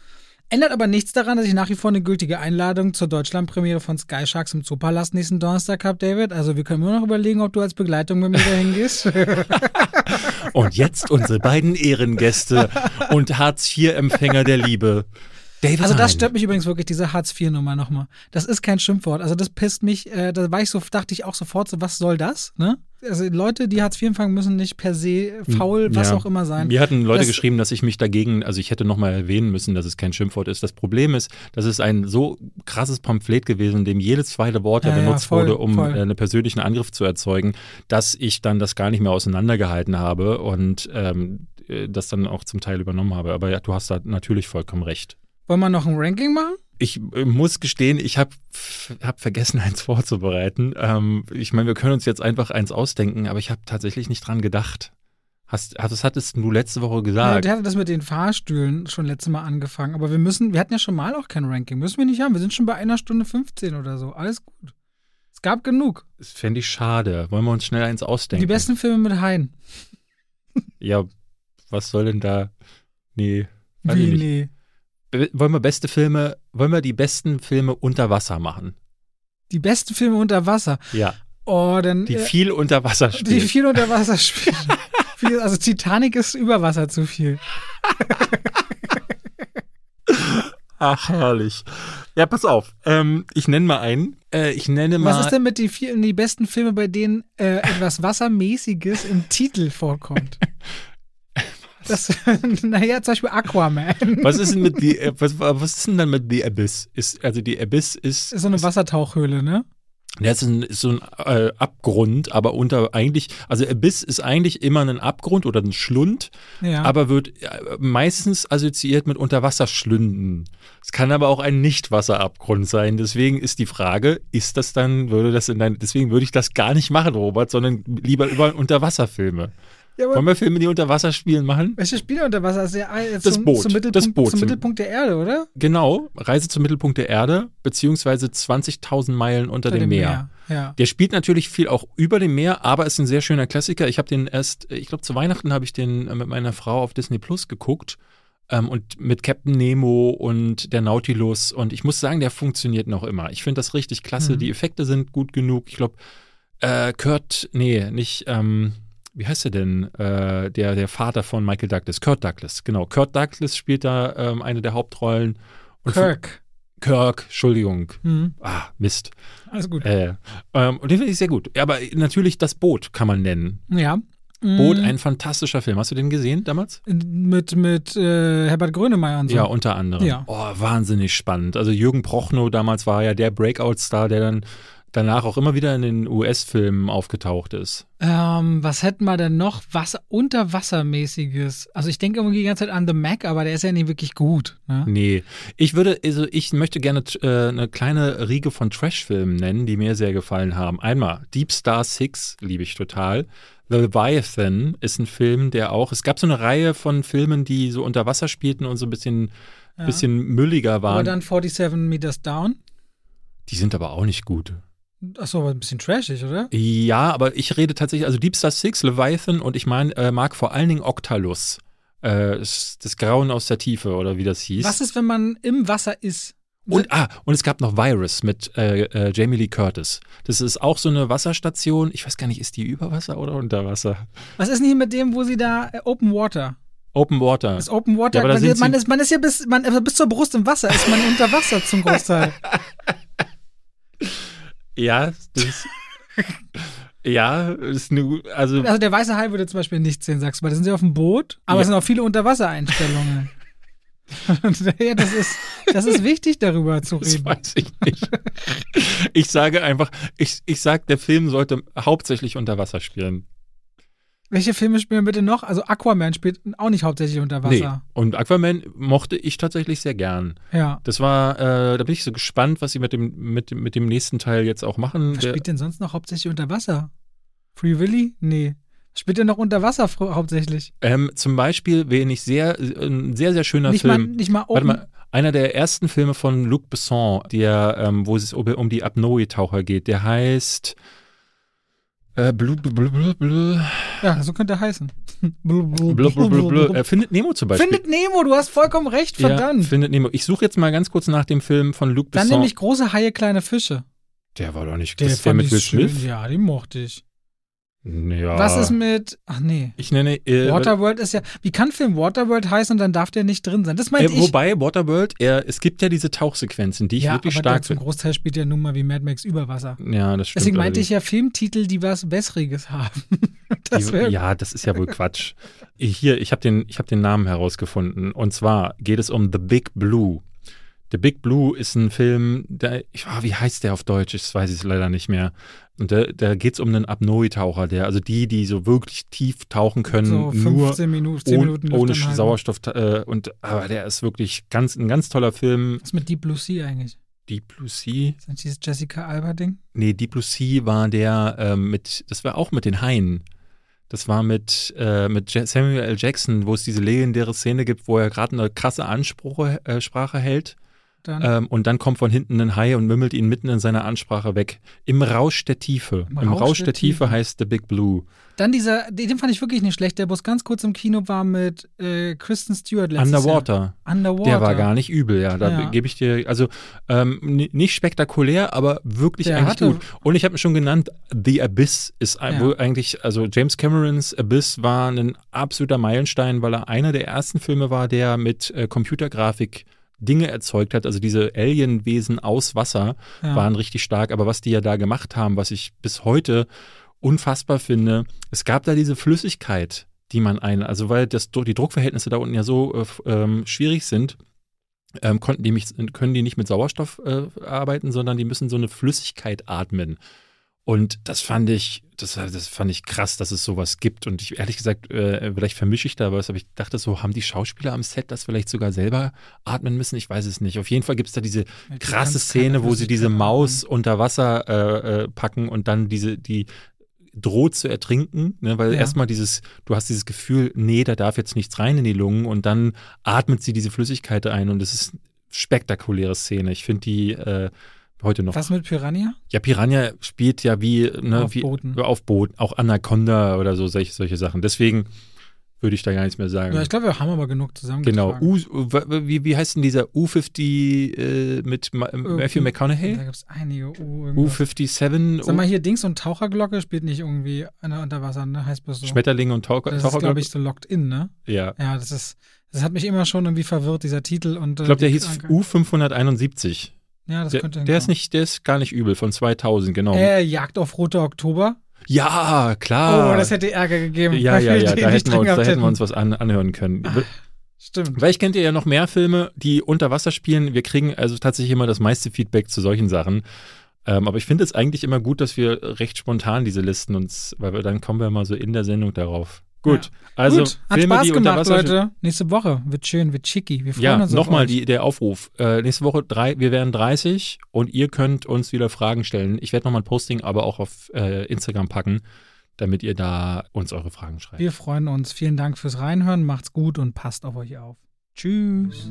Ändert aber nichts daran, dass ich nach wie vor eine gültige Einladung zur Deutschlandpremiere von Sky Sharks im Zoopalast nächsten Donnerstag habe, David. Also wir können immer noch überlegen, ob du als Begleitung mit mir dahin gehst. <laughs> Und jetzt unsere beiden Ehrengäste und Hartz-IV-Empfänger der Liebe. David Also das stört mich übrigens wirklich, diese Hartz-IV-Nummer nochmal. Das ist kein Schimpfwort. Also das pisst mich, äh, da war ich so, dachte ich auch sofort so, was soll das? Ne? Also Leute, die Hartz IV empfangen, müssen nicht per se faul, was Ja. auch immer sein. Mir hatten Leute Das- geschrieben, dass ich mich dagegen, also ich hätte nochmal erwähnen müssen, dass es kein Schimpfwort ist. Das Problem ist, das ist ein so krasses Pamphlet gewesen, in dem jedes zweite Wort ja, Ja, ja, benutzt voll, wurde, um voll. äh, einen persönlichen Angriff zu erzeugen, dass ich dann das gar nicht mehr auseinandergehalten habe und ähm, äh, das dann auch zum Teil übernommen habe. Aber ja, du hast da natürlich vollkommen recht. Wollen wir noch ein Ranking machen? Ich äh, muss gestehen, ich habe hab vergessen, <laughs> eins vorzubereiten. Ähm, ich meine, wir können uns jetzt einfach eins ausdenken, aber ich habe tatsächlich nicht dran gedacht. Hast, das hattest du letzte Woche Ja, gesagt. der hatte das mit den Fahrstühlen schon letztes Mal angefangen. Aber wir müssen, wir hatten ja schon mal auch kein Ranking. Müssen wir nicht haben. Wir sind schon bei einer Stunde 15 oder so. Alles gut. Es gab genug. Das fände ich schade. Wollen wir uns schnell eins ausdenken? Die besten Filme mit Haien. Ja, was soll denn da? Nee. Wie, nee. Wollen wir beste Filme, wollen wir die besten Filme unter Wasser machen? Die besten Filme unter Wasser. Ja. Oh, dann. Die äh, viel unter Wasser die spielen. viel unter Wasser <laughs> spielen. Also Titanic ist über Wasser zu viel. Ach, herrlich. Ja, pass auf. Ähm, ich nenne mal einen. Äh, ich nenne mal. Was ist denn mit die, vielen, die besten Filme, bei denen äh, etwas Wassermäßiges im Titel vorkommt? <laughs> Das, <laughs> naja, zum Beispiel Aquaman. was ist denn mit The, äh, was, was ist denn dann mit The Abyss? Ist, also die Abyss ist, ist so eine Wassertauchhöhle, ne? das ist, ein, ist so ein äh, Abgrund, aber unter eigentlich, also Abyss ist eigentlich immer ein Abgrund oder ein Schlund, Ja. aber wird äh, meistens assoziiert mit Unterwasserschlünden. Es kann aber auch ein Nicht-Wasserabgrund sein. Deswegen ist die Frage, ist das dann, würde das in dein, deswegen würde ich das gar nicht machen, Robert, sondern lieber über Unterwasserfilme. Ja, Wollen wir Filme, die unter Wasser spielen, machen? welche Spiele unter Wasser ist ja Das zum, Boot. Zum, Mittelpunkt, Das Boot zum Mittelpunkt der Erde, oder? Genau, Reise zum Mittelpunkt der Erde, beziehungsweise 20.000 Meilen unter Bei dem Meer. Ja. Der spielt natürlich viel auch über dem Meer, aber ist ein sehr schöner Klassiker. Ich habe den erst, ich glaube zu Weihnachten habe ich den äh, mit meiner Frau auf Disney Plus geguckt ähm, und mit Captain Nemo und der Nautilus und ich muss sagen, der funktioniert noch immer. Ich finde das richtig klasse. Mhm. Die Effekte sind gut genug. Ich glaube, äh, Kurt, nee, nicht, ähm, wie heißt er denn? Äh, der, der Vater von Michael Douglas, Kurt Douglas, genau. Kurt Douglas spielt da ähm, eine der Hauptrollen. Und Kirk. Kirk, Entschuldigung. Hm, Ah, Mist. alles gut. Äh, ähm, und den finde ich sehr gut. Ja, aber natürlich das Boot kann man nennen. Ja. Boot, Mm, ein fantastischer Film. Hast du den gesehen damals? Mit, mit äh, Herbert Grönemeyer und so. Ja, unter anderem. Ja. Oh, wahnsinnig spannend. Also Jürgen Prochnow damals war ja der Breakout-Star, der dann danach auch immer wieder in den US-Filmen aufgetaucht ist. Ähm, was hätten wir denn noch? Wasser, Unterwassermäßiges. Also ich denke irgendwie die ganze Zeit an The Mac, aber der ist ja nicht wirklich gut. Ne? Nee, ich würde, also ich möchte gerne äh, eine kleine Riege von Trash-Filmen nennen, die mir sehr gefallen haben. Einmal Deep Star Six, liebe ich total. The Leviathan ist ein Film, der auch, es gab so eine Reihe von Filmen, die so unter Wasser spielten und so ein bisschen, Ja. bisschen mülliger aber waren. dann 47 Meters Down. die sind aber auch nicht gut. Achso, aber ein bisschen trashig, oder? Ja, aber ich rede tatsächlich, also Deep Star Six, Leviathan und ich mein, äh, mag vor allen Dingen Octalus. Äh, das Grauen aus der Tiefe oder wie das hieß. Was ist, wenn man im Wasser ist? Und, ah, und es gab noch Virus mit äh, äh, Jamie Lee Curtis. Das ist auch so eine Wasserstation. Ich weiß gar nicht, ist die über Wasser oder unter Wasser? Was ist denn hier mit dem, wo sie da äh, Open Water? Open Water. Das Open Water, Ja, man, man, ist, man ist ja bis, man, also bis zur Brust im Wasser, ist man unter Wasser zum Großteil. <laughs> Ja, das <laughs> Ja, ist eine, also Also der weiße Hai würde zum Beispiel nicht sehen, sagst du, weil da sind sie auf dem Boot, aber Ja. es sind auch viele Unterwassereinstellungen. <laughs> Ja, das ist, das ist wichtig, darüber zu das reden. weiß ich nicht. Ich sage einfach, ich, ich sage, der Film sollte hauptsächlich unter Wasser spielen. Welche Filme spielen bitte noch? Also Aquaman spielt auch nicht hauptsächlich unter Nee. Wasser. Und Aquaman mochte ich tatsächlich sehr gern. Ja. Das war, äh, da bin ich so gespannt, was sie mit dem, mit, mit dem nächsten Teil jetzt auch machen. Was Der, spielt denn sonst noch hauptsächlich unter Wasser? Free Willy? Nee. Was spielt denn noch unter Wasser hauptsächlich? ähm, zum Beispiel, wen ich sehr, ein sehr, sehr schöner Nicht mal, Film. nicht mal Warte Open. mal, einer der ersten Filme von Luc Besson, der, ähm, wo es um, um die Apnoe-Taucher geht, der heißt äh, Blue, Blue, Blue, Blue, Ja, so könnte er heißen. <laughs> Blub, blub, Blue, Blue, blub. äh, Findet Nemo zum Beispiel. Findet Nemo, du hast vollkommen recht, ja, verdammt. Findet Nemo. Ich suche jetzt mal ganz kurz nach dem Film von Luc Dann Besson. nämlich große Haie, kleine Fische. der war doch nicht, Der das der mit Will. Smith? Ja, den mochte ich. Ja. Was ist mit. Ach nee. Ich nenne, äh, Waterworld ist ja. Wie kann Film Waterworld heißen und dann darf der nicht drin sein? Das meinte äh, ich. wobei, Waterworld, er, es gibt ja diese Tauchsequenzen, die ich ja, wirklich aber der stark zum finde. Großteil spielt ja nun mal wie Mad Max über Wasser. Ja, das stimmt. Deswegen meinte ich ja Filmtitel, die was Besseriges haben. <laughs> das Die- ja, das ist ja wohl Quatsch. Hier, ich habe den, ich hab den Namen herausgefunden. Und zwar geht es um The Big Blue. The Big Blue ist ein Film, der, ich, ah, wie heißt der auf Deutsch? Das weiß ich leider nicht mehr. Und da, da geht es um einen Apnoe-Taucher, der, also die, die so wirklich tief tauchen können, so nur 15 Minuten, 10 ohne, Minuten ohne. Sauerstoff. Äh, und aber der ist wirklich ganz, ein ganz toller Film. Was ist mit Deep Blue Sea eigentlich? Deep Blue Sea. Ist das dieses Jessica Alba-Ding? Nee, Deep Blue Sea war der ähm, mit, das war auch mit den Haien. Das war mit, äh, mit Samuel L. Jackson, wo es diese legendäre Szene gibt, wo er gerade eine krasse Ansprache äh, hält. Dann, Ähm, und dann kommt von hinten ein Hai und mümmelt ihn mitten in seiner Ansprache weg. Im Rausch der Tiefe. Im Im, Rausch Rausch der Tiefe Tiefe. heißt The Big Blue. dann dieser, den fand ich wirklich nicht schlecht, der bloß ganz kurz im Kino war mit äh, Kristen Stewart letztes Underwater. Jahr. Underwater. Der war gar nicht übel, ja. Da Ja. gebe ich dir, also ähm, ni- nicht spektakulär, aber wirklich Der eigentlich hatte- gut. Und ich habe ihn schon genannt, The Abyss ist Ja. wohl eigentlich, also James Camerons Abyss war ein absoluter Meilenstein, weil er einer der ersten Filme war, der mit äh, Computergrafik Dinge erzeugt hat, also diese Alienwesen aus Wasser Ja. waren richtig stark, aber was die ja da gemacht haben, was ich bis heute unfassbar finde, es gab da diese Flüssigkeit, die man ein, also weil das, die Druckverhältnisse da unten ja so äh, ähm, schwierig sind, ähm, konnten die mich, können die nicht mit Sauerstoff äh, arbeiten, sondern die müssen so eine Flüssigkeit atmen. Und das fand ich, das, das fand ich krass, dass es sowas gibt. Und ich ehrlich gesagt, äh, vielleicht vermische ich da was, aber ich dachte so, haben die Schauspieler am Set das vielleicht sogar selber atmen müssen? Ich weiß es nicht. Auf jeden Fall gibt es da diese Du krasse Szene, wo sie diese Maus unter Wasser äh, äh, packen und dann diese, die droht zu ertrinken, ne? weil Ja. erstmal dieses, du hast dieses Gefühl, nee, da darf jetzt nichts rein in die Lungen und dann atmet sie diese Flüssigkeit ein und es ist eine spektakuläre Szene. Ich finde die äh, heute noch. Was mit Piranha? Ja, Piranha spielt ja wie, ne, Auf wie Booten. auf Boot, auch Anaconda oder so, solche, solche Sachen. Deswegen würde ich da gar nichts mehr sagen. Ja, ich glaube, wir haben aber genug zusammen. Genau. U, wie, wie heißt denn dieser U50 äh, mit Ma Matthew Da McConaughey? gibt es einige U. irgendwas. U57, Sag mal, hier Dings und Taucherglocke spielt nicht irgendwie Unter Wasser, ne? Heißt bloß so. Schmetterling und Taucher. das ist, Taucher glaube ich, so Locked In, ne? ja. Ja, das ist, das hat mich immer schon irgendwie verwirrt, dieser Titel. Und, äh, Ich glaube, der hieß Krankheit. U571. Ja, das Der, könnte der ist nicht, der ist gar nicht übel, von 2000, genau. Äh, Jagd auf Rote Oktober. ja, klar. Oh, das hätte Ärger gegeben. ja, ja, ja, da hätten, wir uns, da hätten wir uns was an, anhören können. Stimmt. Vielleicht kennt ihr ja noch mehr Filme, die unter Wasser spielen. Wir kriegen also tatsächlich immer das meiste Feedback zu solchen Sachen. Ähm, aber ich finde es eigentlich immer gut, dass wir recht spontan diese Listen uns, weil wir, dann kommen wir mal so in der Sendung darauf. Gut, Ja. also Gut, hat Filme, Spaß die unter gemacht, Wasser Leute. Nächste Woche wird schön, wird schicki. Wir freuen Ja, uns auf nochmal der Aufruf. Äh, nächste Woche drei, wir werden 30 und ihr könnt uns wieder Fragen stellen. Ich werde nochmal ein Posting aber auch auf äh, Instagram packen, damit ihr da uns eure Fragen schreibt. Wir freuen uns. Vielen Dank fürs Reinhören. Macht's gut und passt auf euch auf. Tschüss.